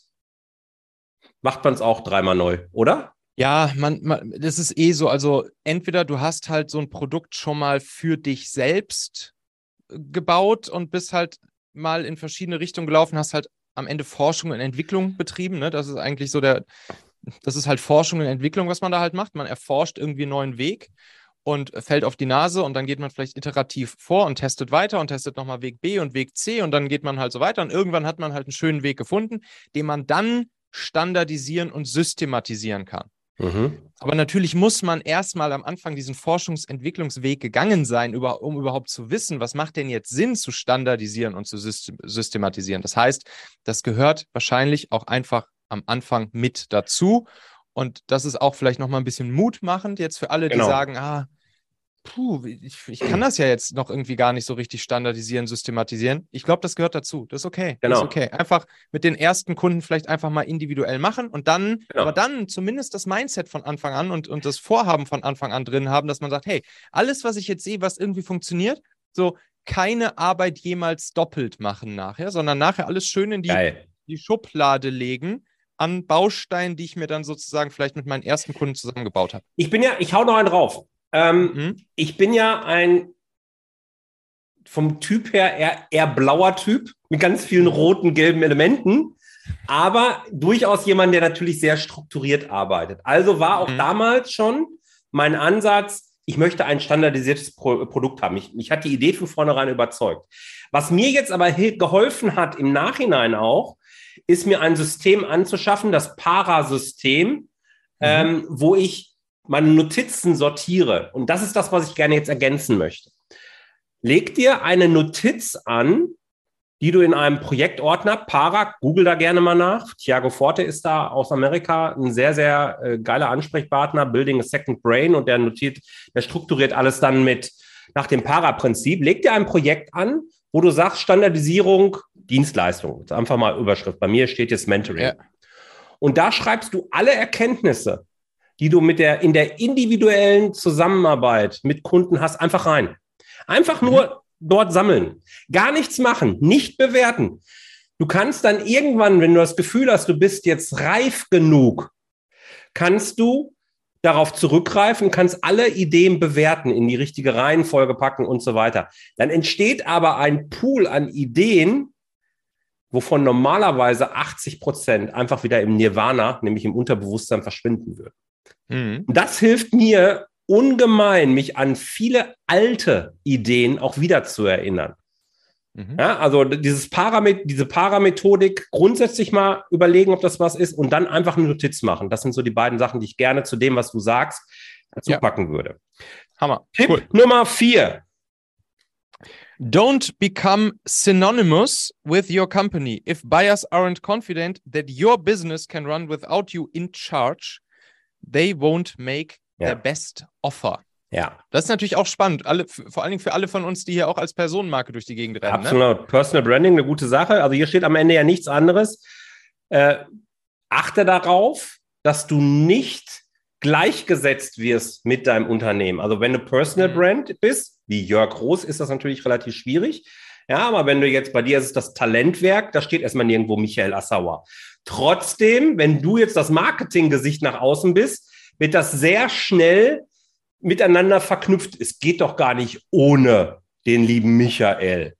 macht man es auch dreimal neu, oder?
Ja, man, man, das ist eh so. Also entweder du hast halt so ein Produkt schon mal für dich selbst äh, gebaut und bist halt mal in verschiedene Richtungen gelaufen, hast halt am Ende Forschung und Entwicklung betrieben. Ne? Das ist eigentlich so der, das ist halt Forschung und Entwicklung, was man da halt macht. Man erforscht irgendwie einen neuen Weg und fällt auf die Nase und dann geht man vielleicht iterativ vor und testet weiter und testet nochmal Weg B und Weg C und dann geht man halt so weiter und irgendwann hat man halt einen schönen Weg gefunden, den man dann standardisieren und systematisieren kann. Mhm. Aber natürlich muss man erstmal am Anfang diesen Forschungsentwicklungsweg gegangen sein, um überhaupt zu wissen, was macht denn jetzt Sinn zu standardisieren und zu systematisieren. Das heißt, das gehört wahrscheinlich auch einfach am Anfang mit dazu. Und das ist auch vielleicht nochmal ein bisschen mutmachend jetzt für alle, die genau. sagen, ah, puh, ich, ich, kann das ja jetzt noch irgendwie gar nicht so richtig standardisieren, systematisieren. Ich glaube, das gehört dazu. Das ist okay. Genau. Das ist okay. Einfach mit den ersten Kunden vielleicht einfach mal individuell machen und dann, genau. aber dann zumindest das Mindset von Anfang an und, und das Vorhaben von Anfang an drin haben, dass man sagt, hey, alles, was ich jetzt sehe, was irgendwie funktioniert, so keine Arbeit jemals doppelt machen nachher, sondern nachher alles schön in die, die Schublade legen an Bausteinen, die ich mir dann sozusagen vielleicht mit meinen ersten Kunden zusammengebaut habe.
Ich bin ja, ich hau noch einen drauf. Ähm, mhm. Ich bin ja ein vom Typ her eher, eher blauer Typ mit ganz vielen roten, gelben Elementen, aber durchaus jemand, der natürlich sehr strukturiert arbeitet. Also war auch
Mhm.
damals schon mein Ansatz, ich möchte ein standardisiertes Pro Produkt haben. Mich, mich hat die Idee von vornherein überzeugt. Was mir jetzt aber geholfen hat im Nachhinein auch, ist mir ein System anzuschaffen, das Parasystem, ähm, wo ich meine Notizen sortiere. Und das ist das, was ich gerne jetzt ergänzen möchte. Leg dir eine Notiz an, die du in einem Projektordner, Para, google da gerne mal nach. Thiago Forte ist da aus Amerika ein sehr, sehr äh, geiler Ansprechpartner, Building a Second Brain und der notiert, der strukturiert alles dann mit nach dem Para-Prinzip. Leg dir ein Projekt an, wo du sagst, Standardisierung, Dienstleistung. Jetzt einfach mal Überschrift. Bei mir steht jetzt Mentoring.
Ja.
Und da schreibst du alle Erkenntnisse, die du mit der, in der individuellen Zusammenarbeit mit Kunden hast, einfach rein. Einfach nur dort sammeln. Gar nichts machen, nicht bewerten. Du kannst dann irgendwann, wenn du das Gefühl hast, du bist jetzt reif genug, kannst du darauf zurückgreifen, kannst alle Ideen bewerten, in die richtige Reihenfolge packen und so weiter. Dann entsteht aber ein Pool an Ideen, wovon normalerweise 80 Prozent einfach wieder im Nirvana, nämlich im Unterbewusstsein verschwinden würden.
Mhm.
Das hilft mir ungemein, mich an viele alte Ideen auch wieder zu erinnern.
Mhm.
Ja, also dieses Paramet diese Paramethodik grundsätzlich mal überlegen, ob das was ist und dann einfach eine Notiz machen. Das sind so die beiden Sachen, die ich gerne zu dem, was du sagst, dazu
Ja.
packen würde.
Hammer.
Tipp
Cool.
Nummer vier.
Don't become synonymous with your company. If buyers aren't confident that your business can run without you in charge, they won't make
Ja.
their best offer.
Ja,
Das ist natürlich auch spannend, alle, vor allen Dingen für alle von uns, die hier auch als Personenmarke durch die Gegend rennen. Ne?
absolut. Personal Branding, eine gute Sache. Also hier steht am Ende ja nichts anderes. Äh, achte darauf, dass du nicht gleichgesetzt wirst mit deinem Unternehmen. Also wenn du Personal
Mhm.
Brand bist, wie Jörg Roos, ist das natürlich relativ schwierig. Ja, aber wenn du jetzt bei dir ist es das Talentwerk, da steht erstmal nirgendwo Michael Assauer. Trotzdem, wenn du jetzt das Marketinggesicht nach außen bist, wird das sehr schnell miteinander verknüpft. Es geht doch gar nicht ohne den lieben Michael.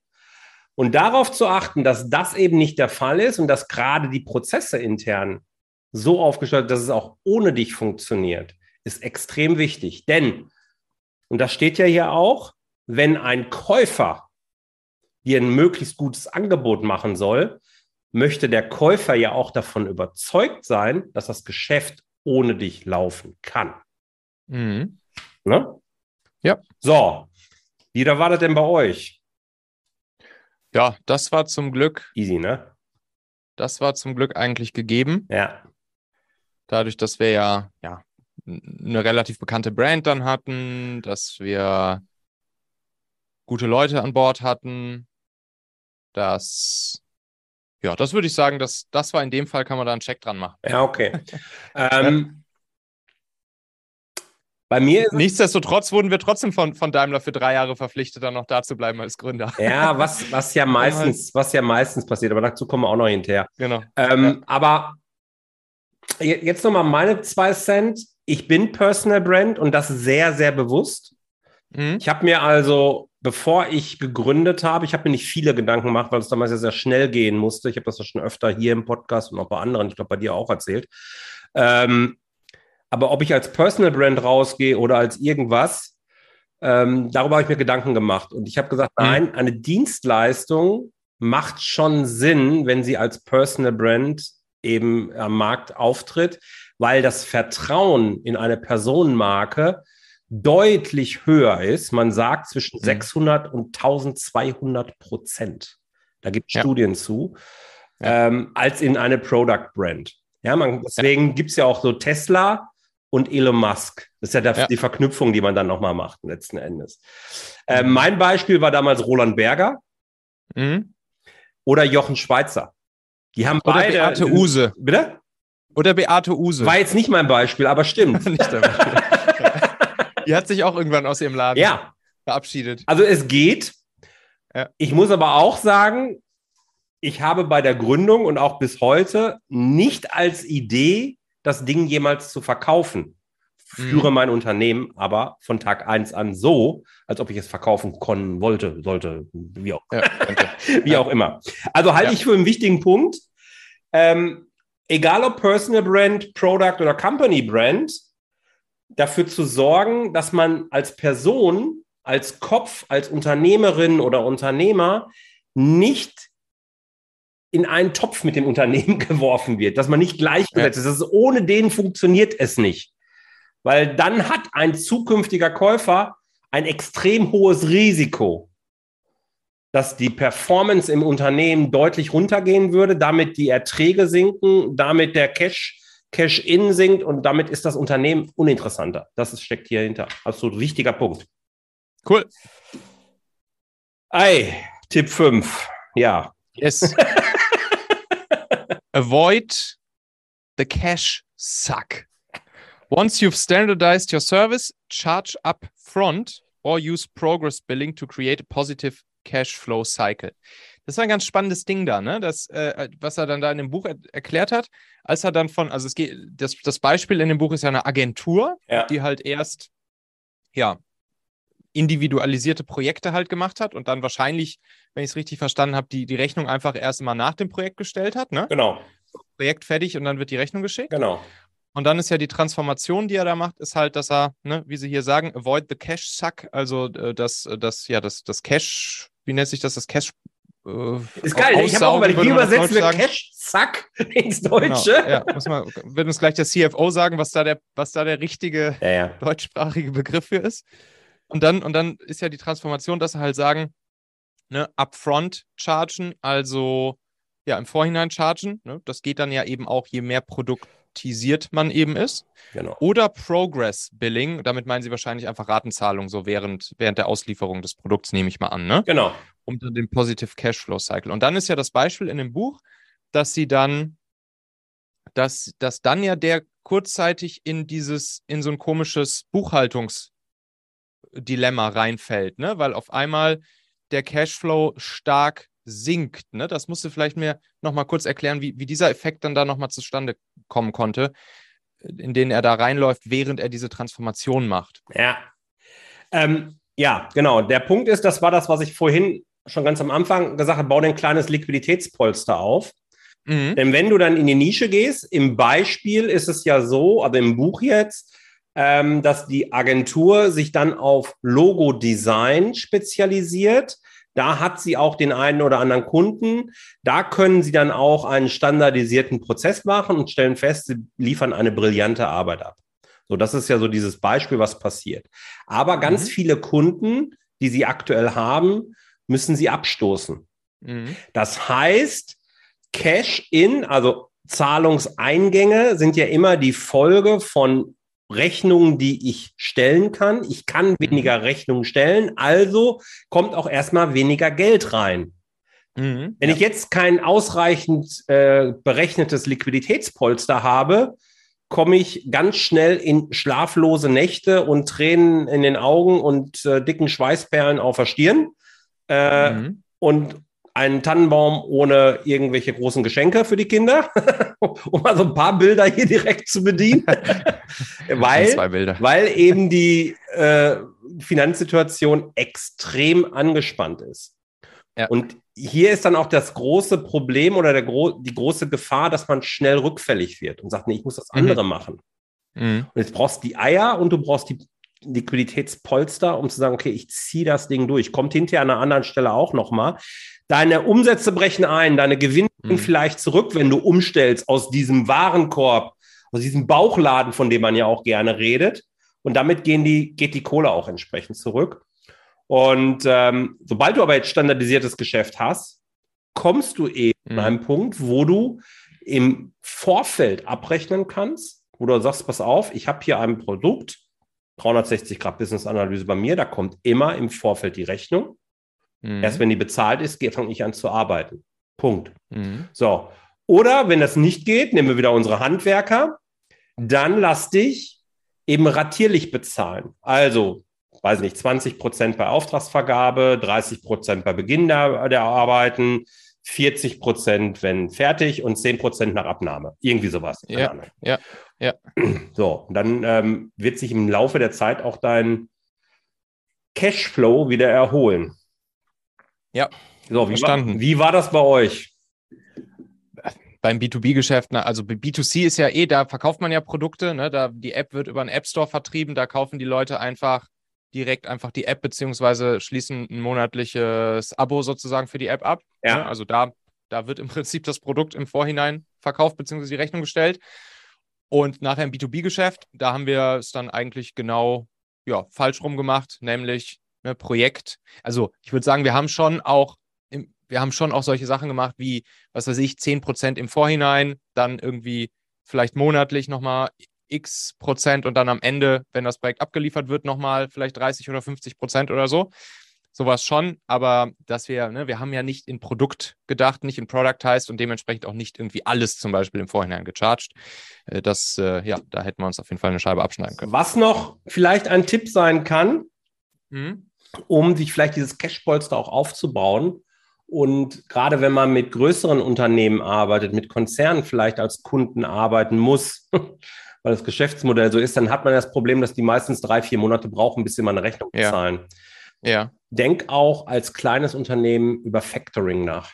Und darauf zu achten, dass das eben nicht der Fall ist und dass gerade die Prozesse intern so aufgestellt, dass es auch ohne dich funktioniert, ist extrem wichtig. Denn, und das steht ja hier auch, wenn ein Käufer dir ein möglichst gutes Angebot machen soll, möchte der Käufer ja auch davon überzeugt sein, dass das Geschäft ohne dich laufen kann.
Mhm.
Ne?
Ja.
So, wie da war das denn bei euch?
Ja, das war zum Glück,
Easy, ne?
das war zum Glück eigentlich gegeben.
Ja.
Dadurch, dass wir ja, ja eine relativ bekannte Brand dann hatten, dass wir gute Leute an Bord hatten, dass, ja, das würde ich sagen, dass das war in dem Fall, kann man da einen Check dran machen.
Ja, okay. ähm, bei mir
Nichtsdestotrotz wurden wir trotzdem von, von Daimler für drei Jahre verpflichtet, dann noch da zu bleiben als Gründer.
ja, was, was ja meistens, was ja meistens passiert, aber dazu kommen wir auch noch hinterher.
Genau.
Ähm, Aber je- jetzt nochmal meine zwei Cent. Ich bin Personal Brand und das sehr, sehr bewusst.
Mhm.
Ich habe mir also, bevor ich gegründet habe, ich habe mir nicht viele Gedanken gemacht, weil es damals ja sehr schnell gehen musste. Ich habe das ja schon öfter hier im Podcast und auch bei anderen, ich glaube bei dir auch erzählt. Ähm, aber ob ich als Personal Brand rausgehe oder als irgendwas, ähm, darüber habe ich mir Gedanken gemacht. Und ich habe gesagt,
Mhm.
nein, eine Dienstleistung macht schon Sinn, wenn sie als Personal Brand eben am Markt auftritt, weil das Vertrauen in eine Personenmarke deutlich höher ist. Man sagt zwischen
Mhm.
600 und 1200 Prozent. Da gibt es
Ja.
Studien zu, ähm, als in eine Product Brand. Ja, man, deswegen gibt es ja auch so Tesla und Elon Musk. Das ist ja, der,
Ja.
die Verknüpfung, die man dann nochmal macht, letzten Endes. Ähm, mein Beispiel war damals Roland Berger
Mhm.
oder Jochen Schweizer. Die haben
Oder
beide.
Beate Use.
Bitte?
Oder Beate Use.
War jetzt nicht mein Beispiel, aber stimmt.
Nicht. Die hat sich auch irgendwann aus ihrem Laden
ja,
verabschiedet.
also es geht.
Ja.
Ich muss aber auch sagen, ich habe bei der Gründung und auch bis heute nicht als Idee, das Ding jemals zu verkaufen. führe mhm. mein Unternehmen aber von Tag eins an so, als ob ich es verkaufen können wollte, sollte, wie auch, ja, wie ja. auch immer. Also halte ich für einen wichtigen Punkt. Ähm, egal ob Personal Brand, Product oder Company Brand, dafür zu sorgen, dass man als Person, als Kopf, als Unternehmerin oder Unternehmer nicht in einen Topf mit dem Unternehmen geworfen wird, dass man nicht gleichgesetzt ja. ist. Ist, ohne den funktioniert es nicht. Weil dann hat ein zukünftiger Käufer ein extrem hohes Risiko, dass die Performance im Unternehmen deutlich runtergehen würde, damit die Erträge sinken, damit der Cash, Cash-In sinkt und damit ist das Unternehmen uninteressanter. Das ist, steckt hier hinter. Absolut wichtiger Punkt.
Cool.
Ei, Tipp 5. Ja.
Yes. Avoid the cash suck. Once you've standardized your service, charge up front or use progress billing to create a positive cash flow cycle. Das war ein ganz spannendes Ding da, ne? Das, äh, was er dann da in dem Buch er erklärt hat, als er dann von, also es geht, das, das Beispiel in dem Buch ist ja eine Agentur, ja. die halt erst, ja, individualisierte Projekte halt gemacht hat und dann wahrscheinlich, wenn ich es richtig verstanden habe, die, die Rechnung einfach erst mal nach dem Projekt gestellt hat, ne?
Genau.
Projekt fertig und dann wird die Rechnung geschickt.
Genau.
Und dann ist ja die Transformation, die er da macht, ist halt, dass er, ne, wie sie hier sagen, avoid the cash suck, also äh, das, das, ja, das, das Cash, wie nennt sich das, das Cash
äh, ist geil, ich habe auch überlegt, wie übersetzen wir Cash Sack ins Deutsche?
Genau, ja, muss man, wird uns gleich der CFO sagen, was da der, was da der richtige
ja, ja.
deutschsprachige Begriff für ist. Und dann, und dann ist ja die Transformation, dass sie halt sagen, ne, upfront chargen, also ja, im Vorhinein chargen. Ne, das geht dann ja eben auch, je mehr Produkt amortisiert man eben ist.
Genau.
Oder Progress Billing, damit meinen Sie wahrscheinlich einfach Ratenzahlung, so während, während der Auslieferung des Produkts, nehme ich mal an. Ne?
Genau.
Unter dem Positive Cashflow Cycle. Und dann ist ja das Beispiel in dem Buch, dass Sie dann, dass, dass dann ja der kurzzeitig in dieses, in so ein komisches Buchhaltungsdilemma reinfällt, ne? Weil auf einmal der Cashflow stark sinkt. Ne? Das musst du vielleicht mir nochmal kurz erklären, wie, wie dieser Effekt dann da nochmal zustande kommen konnte, in den er da reinläuft, während er diese Transformation macht.
Ja. Ähm, ja, genau. Der Punkt ist, das war das, was ich vorhin schon ganz am Anfang gesagt habe, bau dir ein kleines Liquiditätspolster auf. Mhm. Denn wenn du dann in die Nische gehst, im Beispiel ist es ja so, aber im Buch jetzt, ähm, dass die Agentur sich dann auf Logo-Design spezialisiert. Da hat sie auch den einen oder anderen Kunden. Da können sie dann auch einen standardisierten Prozess machen und stellen fest, sie liefern eine brillante Arbeit ab. So, das ist ja so dieses Beispiel, was passiert. Aber ganz mhm. viele Kunden, die sie aktuell haben, müssen sie abstoßen. Mhm. Das heißt, Cash-in, also Zahlungseingänge sind ja immer die Folge von Rechnungen, die ich stellen kann. Ich kann mhm. weniger Rechnungen stellen, also kommt auch erstmal weniger Geld rein. Mhm, Wenn ja. ich jetzt kein ausreichend äh, berechnetes Liquiditätspolster habe, komme ich ganz schnell in schlaflose Nächte und Tränen in den Augen und äh, dicken Schweißperlen auf der Stirn. Äh, mhm. Und einen Tannenbaum ohne irgendwelche großen Geschenke für die Kinder, um mal so ein paar Bilder hier direkt zu bedienen, weil, weil eben die äh, Finanzsituation extrem angespannt ist. Ja. Und hier ist dann auch das große Problem oder der gro die große Gefahr, dass man schnell rückfällig wird und sagt, nee, ich muss das andere mhm. machen. Mhm. Und jetzt brauchst du die Eier und du brauchst die Liquiditätspolster, um zu sagen, okay, ich ziehe das Ding durch. Kommt hinterher an einer anderen Stelle auch nochmal. Deine Umsätze brechen ein, deine Gewinne mhm. vielleicht zurück, wenn du umstellst aus diesem Warenkorb, aus diesem Bauchladen, von dem man ja auch gerne redet. Und damit gehen die, geht die Kohle auch entsprechend zurück. Und ähm, sobald du aber jetzt standardisiertes Geschäft hast, kommst du eben mhm. an einen Punkt, wo du im Vorfeld abrechnen kannst, wo du sagst, pass auf, ich habe hier ein Produkt, 360 Grad Business Analyse bei mir, da kommt immer im Vorfeld die Rechnung. Mhm. Erst wenn die bezahlt ist, fange ich an zu arbeiten. Punkt. Mhm. So. Oder wenn das nicht geht, nehmen wir wieder unsere Handwerker, dann lass dich eben ratierlich bezahlen. Also, weiß nicht, 20 Prozent bei Auftragsvergabe, 30 Prozent bei Beginn der, der Arbeiten, 40 Prozent, wenn fertig und 10 Prozent nach Abnahme. Irgendwie sowas.
Ja, ja, ja.
So, dann ähm, wird sich im Laufe der Zeit auch dein Cashflow wieder erholen.
Ja.
So, wie,
verstanden.
War, wie war das bei euch?
beim B2B-Geschäft, also B2C ist ja eh, da verkauft man ja Produkte, ne? da die App wird über einen App Store vertrieben, da kaufen die Leute einfach direkt einfach die App beziehungsweise schließen ein monatliches Abo sozusagen für die App ab.
Ja.
Ne? Also da, da wird im Prinzip das Produkt im Vorhinein verkauft beziehungsweise die Rechnung gestellt. Und nachher im B2B-Geschäft, da haben wir es dann eigentlich genau ja, falsch rum gemacht, nämlich ne, Projekt. Also ich würde sagen, wir haben schon auch wir haben schon auch solche Sachen gemacht wie, was weiß ich, 10% im Vorhinein, dann irgendwie vielleicht monatlich nochmal x Prozent und dann am Ende, wenn das Projekt abgeliefert wird, nochmal vielleicht 30 oder 50 Prozent oder so. Sowas schon, aber dass wir, ne, wir haben ja nicht in Produkt gedacht, nicht in Productized und dementsprechend auch nicht irgendwie alles zum Beispiel im Vorhinein gecharged. Äh, das, äh, ja, da hätten wir uns auf jeden Fall eine Scheibe abschneiden können.
Was noch vielleicht ein Tipp sein kann, mhm. um sich vielleicht dieses Cashpolster auch aufzubauen, und gerade wenn man mit größeren Unternehmen arbeitet, mit Konzernen vielleicht als Kunden arbeiten muss, weil das Geschäftsmodell so ist, dann hat man das Problem, dass die meistens drei, vier Monate brauchen, bis sie mal eine Rechnung bezahlen.
Ja. ja.
Denk auch als kleines Unternehmen über Factoring nach.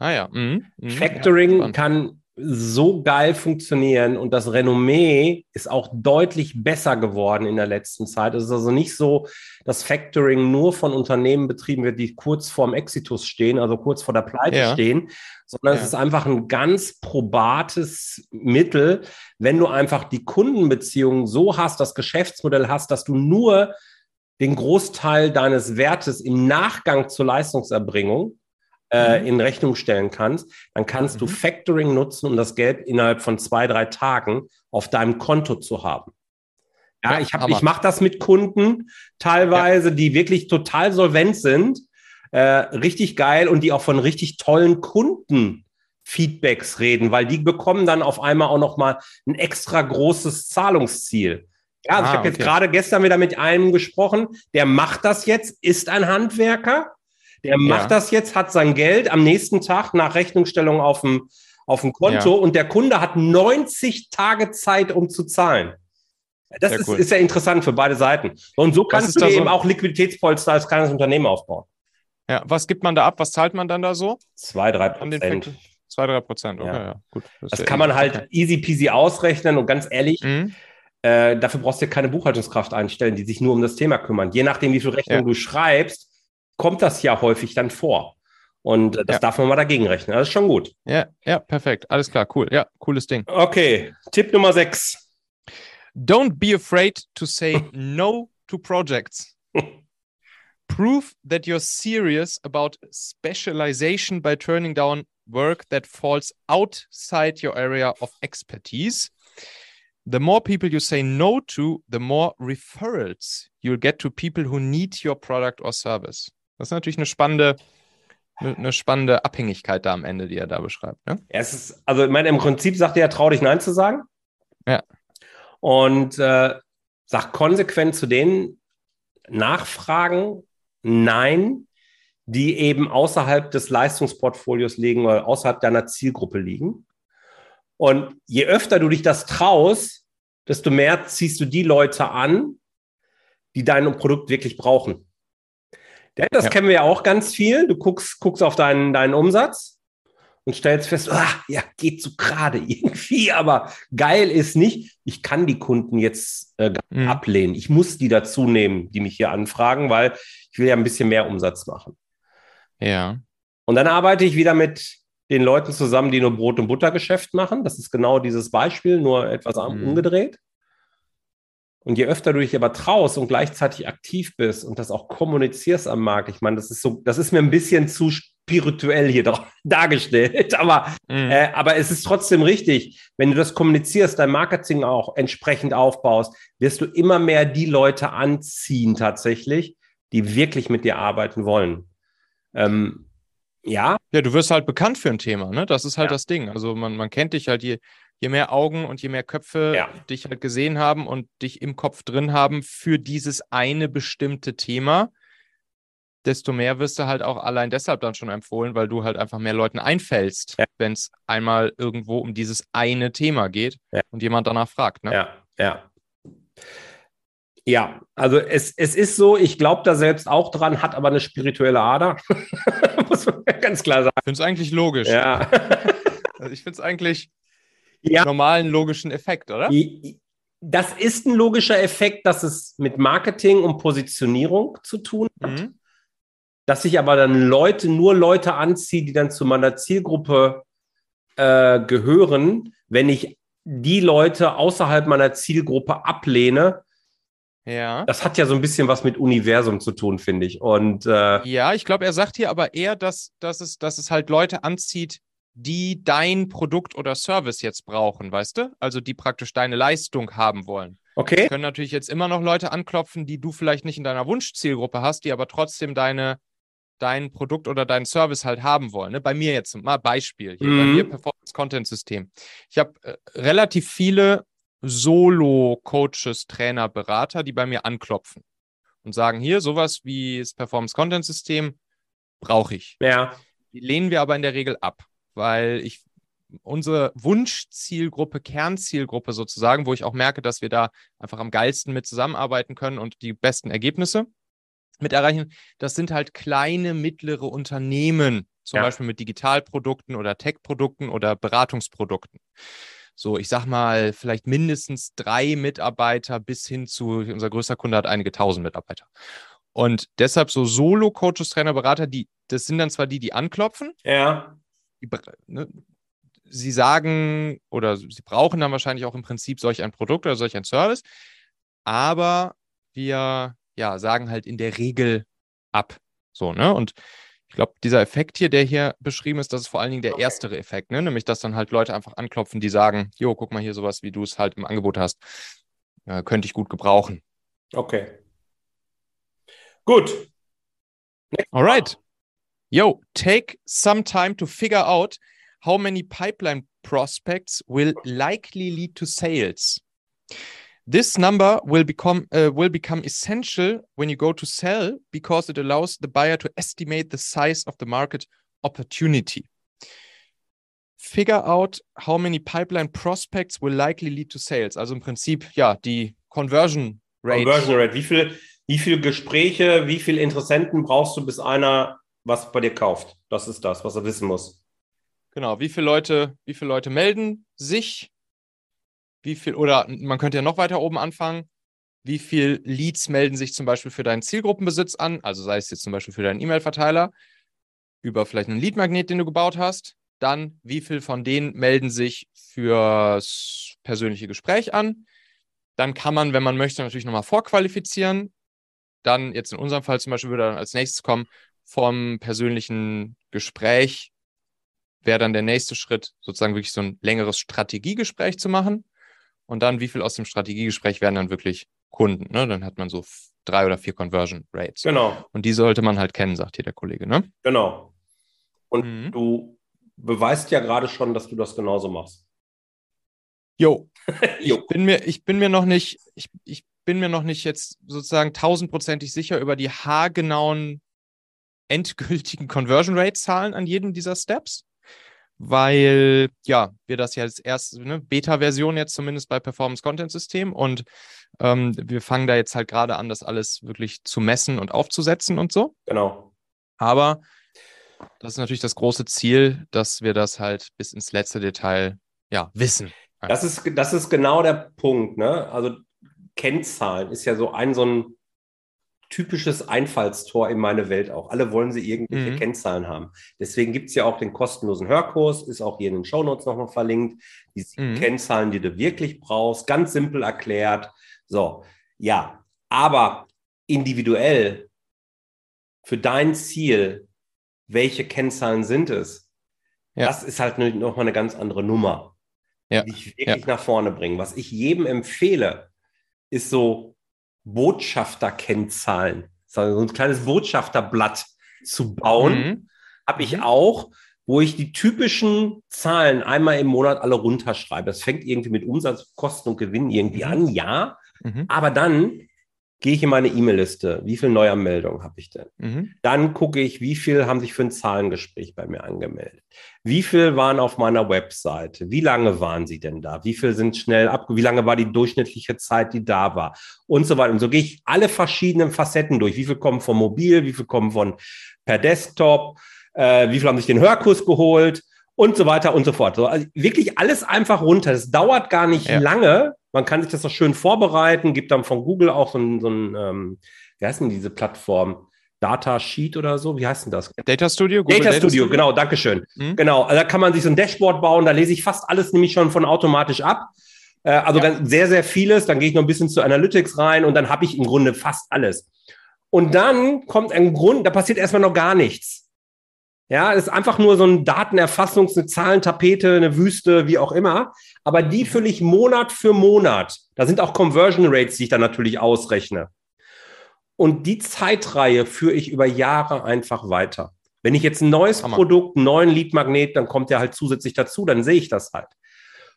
Ah ja. Mhm.
Mhm. Factoring ja, kann so geil funktionieren und das Renommee ist auch deutlich besser geworden in der letzten Zeit. Es ist also nicht so, dass Factoring nur von Unternehmen betrieben wird, die kurz vorm Exitus stehen, also kurz vor der Pleite ja. stehen, sondern ja. es ist einfach ein ganz probates Mittel, wenn du einfach die Kundenbeziehungen so hast, das Geschäftsmodell hast, dass du nur den Großteil deines Wertes im Nachgang zur Leistungserbringung äh, mhm. in Rechnung stellen kannst, dann kannst mhm. du Factoring nutzen, um das Geld innerhalb von zwei, drei Tagen auf deinem Konto zu haben. Ja, ja ich, hab, ich mache das mit Kunden teilweise, ja. die wirklich total solvent sind, äh, richtig geil und die auch von richtig tollen Kunden Feedbacks reden, weil die bekommen dann auf einmal auch noch mal ein extra großes Zahlungsziel. Ja, also ah, ich habe okay. jetzt gerade gestern wieder mit einem gesprochen, der macht das jetzt, ist ein Handwerker der macht ja. das jetzt, hat sein Geld am nächsten Tag nach Rechnungsstellung auf dem, auf dem Konto ja. und der Kunde hat 90 Tage Zeit, um zu zahlen. Das ist, cool. ist ja interessant für beide Seiten. Und so kannst du eben so? auch Liquiditätspolster als kleines Unternehmen aufbauen.
Ja, was gibt man da ab? Was zahlt man dann da so?
Zwei, drei Prozent.
Zwei, drei Prozent, okay, ja. ja.
Gut. Das, das kann man halt okay. easy peasy ausrechnen und ganz ehrlich, mhm. äh, dafür brauchst du ja keine Buchhaltungskraft einstellen, die sich nur um das Thema kümmern. Je nachdem, wie viel Rechnung ja. du schreibst, kommt das ja häufig dann vor. Und das ja. darf man mal dagegen rechnen. Das ist schon gut.
Ja, ja, perfekt. Alles klar, cool. Ja, cooles Ding.
Okay, Tipp Nummer 6.
Don't be afraid to say no to projects. Prove that you're serious about specialization by turning down work that falls outside your area of expertise. The more people you say no to, the more referrals you'll get to people who need your product or service. Das ist natürlich eine spannende, eine spannende Abhängigkeit da am Ende, die er da beschreibt. Ne?
Es ist, also ich meine, im Prinzip sagt er, trau dich Nein zu sagen.
Ja.
Und äh, sag konsequent zu den Nachfragen Nein, die eben außerhalb des Leistungsportfolios liegen oder außerhalb deiner Zielgruppe liegen. Und je öfter du dich das traust, desto mehr ziehst du die Leute an, die dein Produkt wirklich brauchen. Ja, das ja. kennen wir ja auch ganz viel. Du guckst, guckst auf deinen, deinen Umsatz und stellst fest, ah, ja, geht so gerade irgendwie, aber geil ist nicht. Ich kann die Kunden jetzt äh, mhm. ablehnen. Ich muss die dazu nehmen, die mich hier anfragen, weil ich will ja ein bisschen mehr Umsatz machen.
Ja.
Und dann arbeite ich wieder mit den Leuten zusammen, die nur Brot- und Buttergeschäft machen. Das ist genau dieses Beispiel, nur etwas mhm. umgedreht. Und je öfter du dich aber traust und gleichzeitig aktiv bist und das auch kommunizierst am Markt, ich meine, das ist so, das ist mir ein bisschen zu spirituell hier dargestellt, aber, mhm. äh, aber es ist trotzdem richtig. Wenn du das kommunizierst, dein Marketing auch entsprechend aufbaust, wirst du immer mehr die Leute anziehen tatsächlich, die wirklich mit dir arbeiten wollen. Ähm, ja.
Ja, du wirst halt bekannt für ein Thema, ne? Das ist halt ja. das Ding. Also man, man kennt dich halt, je, je mehr Augen und je mehr Köpfe ja. dich halt gesehen haben und dich im Kopf drin haben für dieses eine bestimmte Thema, desto mehr wirst du halt auch allein deshalb dann schon empfohlen, weil du halt einfach mehr Leuten einfällst,
Ja.
wenn es einmal irgendwo um dieses eine Thema geht
Ja.
und jemand danach fragt. Ne?
Ja, ja. Ja, also es, es ist so, ich glaube da selbst auch dran, hat aber eine spirituelle Ader. Muss man ganz klar sagen.
Ich finde es eigentlich logisch.
Ja.
Also ich finde es eigentlich
ja.
normalen logischen Effekt, oder?
Das ist ein logischer Effekt, dass es mit Marketing und Positionierung zu tun hat.
Mhm.
Dass ich aber dann Leute, nur Leute anziehe, die dann zu meiner Zielgruppe äh, gehören, wenn ich die Leute außerhalb meiner Zielgruppe ablehne,
Ja.
das hat ja so ein bisschen was mit Universum zu tun, finde ich. Und äh,
Ja, ich glaube, er sagt hier aber eher, dass, dass, es, dass es halt Leute anzieht, die dein Produkt oder Service jetzt brauchen, weißt du? Also die praktisch deine Leistung haben wollen.
okay.
können natürlich jetzt immer noch Leute anklopfen, die du vielleicht nicht in deiner Wunschzielgruppe hast, die aber trotzdem deine, dein Produkt oder deinen Service halt haben wollen. Ne? Bei mir jetzt mal Beispiel. Hier bei
Mhm.
mir Performance Content System. Ich habe äh, relativ viele Solo-Coaches, Trainer, Berater, die bei mir anklopfen und sagen, hier, sowas wie das Performance Content System brauche ich.
Ja,
Die lehnen wir aber in der Regel ab, weil ich unsere Wunschzielgruppe, Kernzielgruppe sozusagen, wo ich auch merke, dass wir da einfach am geilsten mit zusammenarbeiten können und die besten Ergebnisse mit erreichen, das sind halt kleine, mittlere Unternehmen, zum
Ja.
Beispiel mit Digitalprodukten oder Tech-Produkten oder Beratungsprodukten. So, ich sag mal, vielleicht mindestens drei Mitarbeiter bis hin zu, unser größter Kunde hat einige tausend Mitarbeiter. Und deshalb so Solo-Coaches, Trainer, Berater, die, das sind dann zwar die, die anklopfen,
ja,
ne, sie sagen oder sie brauchen dann wahrscheinlich auch im Prinzip solch ein Produkt oder solch ein Service, aber wir ja sagen halt in der Regel ab. So, ne? Und ich glaube, dieser Effekt hier, der hier beschrieben ist, das ist vor allen Dingen der erstere Effekt, ne? Nämlich, dass dann halt Leute einfach anklopfen, die sagen, jo, guck mal hier sowas, wie du es halt im Angebot hast, äh, könnte ich gut gebrauchen.
okay. Gut.
All right. Yo, take some time to figure out how many pipeline prospects will likely lead to sales. This number will become uh, will become essential when you go to sell because it allows the buyer to estimate the size of the market opportunity. Figure out how many pipeline prospects will likely lead to sales. Also im Prinzip ja die Conversion Rate.
Conversion Rate. Wie viel, wie viel Gespräche, wie viele Interessenten brauchst du, bis einer was bei dir kauft? Das ist das, was er wissen muss.
Genau, wie viele Leute, wie viele Leute melden sich? Wie viel, oder man könnte ja noch weiter oben anfangen. Wie viel Leads melden sich zum Beispiel für deinen Zielgruppenbesitz an? Also sei es jetzt zum Beispiel für deinen E-Mail-Verteiler, über vielleicht einen Lead-Magnet, den du gebaut hast. Dann, wie viel von denen melden sich fürs persönliche Gespräch an? Dann kann man, wenn man möchte, natürlich nochmal vorqualifizieren. Dann, jetzt in unserem Fall zum Beispiel, würde dann als nächstes kommen, vom persönlichen Gespräch wäre dann der nächste Schritt, sozusagen wirklich so ein längeres Strategiegespräch zu machen. Und dann, wie viel aus dem Strategiegespräch werden dann wirklich Kunden? Ne? Dann hat man so drei oder vier Conversion Rates.
Genau,
Und die sollte man halt kennen, sagt hier der Kollege. Ne?
genau. Und
Mhm.
du beweist ja gerade schon, dass du das genauso machst.
Jo,
Jo.
ich bin mir, ich bin mir noch nicht, ich, ich bin mir noch nicht jetzt sozusagen tausendprozentig sicher über die haargenauen endgültigen Conversion Rate Zahlen an jedem dieser Steps, weil ja, wir das ja als erste ne, Beta-Version jetzt zumindest bei Performance Content System und ähm, wir fangen da jetzt halt gerade an, das alles wirklich zu messen und aufzusetzen und so.
Genau.
Aber das ist natürlich das große Ziel, dass wir das halt bis ins letzte Detail ja wissen.
Das ist, das ist genau der Punkt. Ne? Also Kennzahlen ist ja so ein so ein typisches Einfallstor in meine Welt auch. Alle wollen sie irgendwelche
Mhm.
Kennzahlen haben. Deswegen gibt es ja auch den kostenlosen Hörkurs, ist auch hier in den Shownotes nochmal verlinkt. Die
Mhm.
Kennzahlen, die du wirklich brauchst, ganz simpel erklärt. So, ja, aber individuell für dein Ziel, welche Kennzahlen sind es?
Ja.
Das ist halt nochmal eine ganz andere Nummer
Ja.
die dich wirklich nach vorne bringen. Was ich jedem empfehle, ist so Botschafterkennzahlen, so ein kleines Botschafterblatt zu bauen.
Mhm.
Habe ich
Mhm.
auch, wo ich die typischen Zahlen einmal im Monat alle runterschreibe. Das fängt irgendwie mit Umsatz, Kosten und Gewinn irgendwie
Mhm.
an, ja.
Mhm.
Aber dann gehe ich in meine E-Mail-Liste. Wie viele Neuanmeldungen habe ich denn?
Mhm.
Dann gucke ich, wie viel haben sich für ein Zahlengespräch bei mir angemeldet? Wie viel waren auf meiner Webseite? Wie lange waren sie denn da? Wie viel sind schnell ab? Wie lange war die durchschnittliche Zeit, die da war? Und so weiter. Und so gehe ich alle verschiedenen Facetten durch. Wie viel kommen vom Mobil? Wie viel kommen von per Desktop? Äh, wie viel haben sich den Hörkurs geholt? Und so weiter und so fort. So, also wirklich alles einfach runter. Es dauert gar nicht
Ja.
lange. Man kann sich das auch schön vorbereiten. Gibt dann von Google auch so ein, so ein ähm, wie heißt denn diese Plattform? Data Sheet oder so? Wie heißt denn das?
Data Studio? Google
Data Studio, genau, Dankeschön.
Mhm.
Genau, also da kann man sich so ein Dashboard bauen, da lese ich fast alles nämlich schon von automatisch ab. Äh, also
Ja.
ganz, sehr, sehr vieles. Dann gehe ich noch ein bisschen zu Analytics rein und dann habe ich im Grunde fast alles. Und dann kommt ein Grund, da passiert erstmal noch gar nichts. Ja, es ist einfach nur so ein Datenerfassungs-, eine Zahlentapete, eine Wüste, wie auch immer. Aber die fülle ich Monat für Monat. Da sind auch Conversion Rates, die ich dann natürlich ausrechne. Und die Zeitreihe führe ich über Jahre einfach weiter. Wenn ich jetzt ein neues
Hammer.
Produkt, einen neuen Lead-Magnet, dann kommt der halt zusätzlich dazu, dann sehe ich das halt.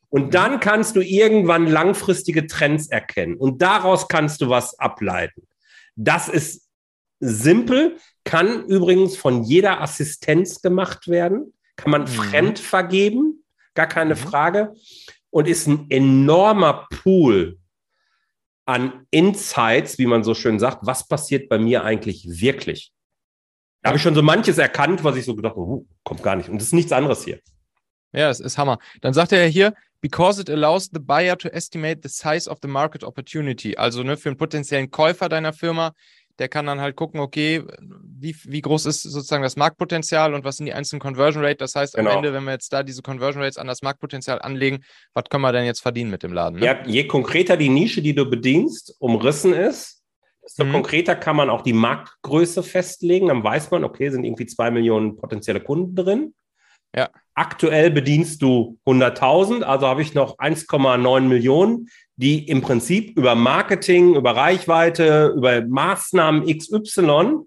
Und dann kannst du irgendwann langfristige Trends erkennen und daraus kannst du was ableiten. Das ist simpel, kann übrigens von jeder Assistenz gemacht werden, kann man
Mhm.
fremd vergeben, gar keine
Mhm.
Frage, und ist ein enormer Pool an Insights, wie man so schön sagt, was passiert bei mir eigentlich wirklich. Da habe ich schon so manches erkannt, was ich so gedacht habe, uh, kommt gar nicht. Und das ist nichts anderes hier.
Ja, es ist Hammer. Dann sagt er ja hier, because it allows the buyer to estimate the size of the market opportunity. Also ne, für einen potenziellen Käufer deiner Firma, der kann dann halt gucken, okay, wie, wie groß ist sozusagen das Marktpotenzial und was sind die einzelnen Conversion Rate. Das heißt, am
Genau.
Ende, wenn wir jetzt da diese Conversion Rates an das Marktpotenzial anlegen, was können wir denn jetzt verdienen mit dem Laden? Ne?
Ja, je konkreter die Nische, die du bedienst, umrissen ist, desto
Mhm.
konkreter kann man auch die Marktgröße festlegen. Dann weiß man, okay, sind irgendwie zwei Millionen potenzielle Kunden drin.
Ja.
Aktuell bedienst du 100.000, also habe ich noch 1,9 Millionen, die im Prinzip über Marketing, über Reichweite, über Maßnahmen XY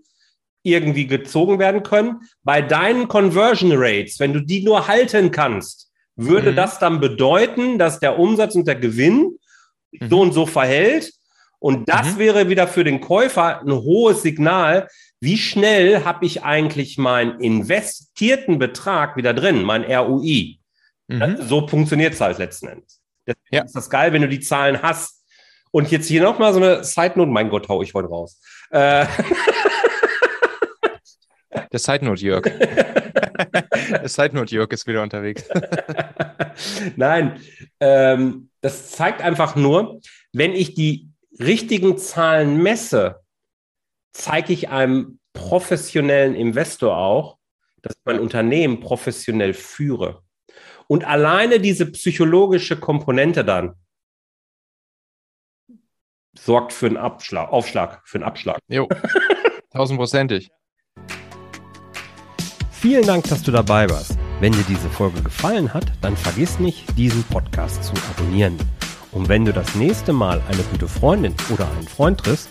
irgendwie gezogen werden können. Bei deinen Conversion Rates, wenn du die nur halten kannst, würde
Mhm.
das dann bedeuten, dass der Umsatz und der Gewinn
Mhm.
so und so verhält. Und das
Mhm.
wäre wieder für den Käufer ein hohes Signal. Wie schnell habe ich eigentlich meinen investierten Betrag wieder drin, mein ROI?
Mhm.
So funktioniert es halt letzten Endes. Deswegen
Ja.
ist das geil, wenn du die Zahlen hast. Und jetzt hier nochmal so eine Side Note. Mein Gott, hau ich heute raus. Äh,
Der Side Note Jörg. Der Side Note Jörg ist wieder unterwegs.
Nein, ähm, das zeigt einfach nur, wenn ich die richtigen Zahlen messe, zeige ich einem professionellen Investor auch, dass ich mein Unternehmen professionell führe. Und alleine diese psychologische Komponente dann sorgt für einen Abschlag, Aufschlag, für einen Abschlag.
Jo, tausendprozentig.
Vielen Dank, dass du dabei warst. Wenn dir diese Folge gefallen hat, dann vergiss nicht, diesen Podcast zu abonnieren. Und wenn du das nächste Mal eine gute Freundin oder einen Freund triffst,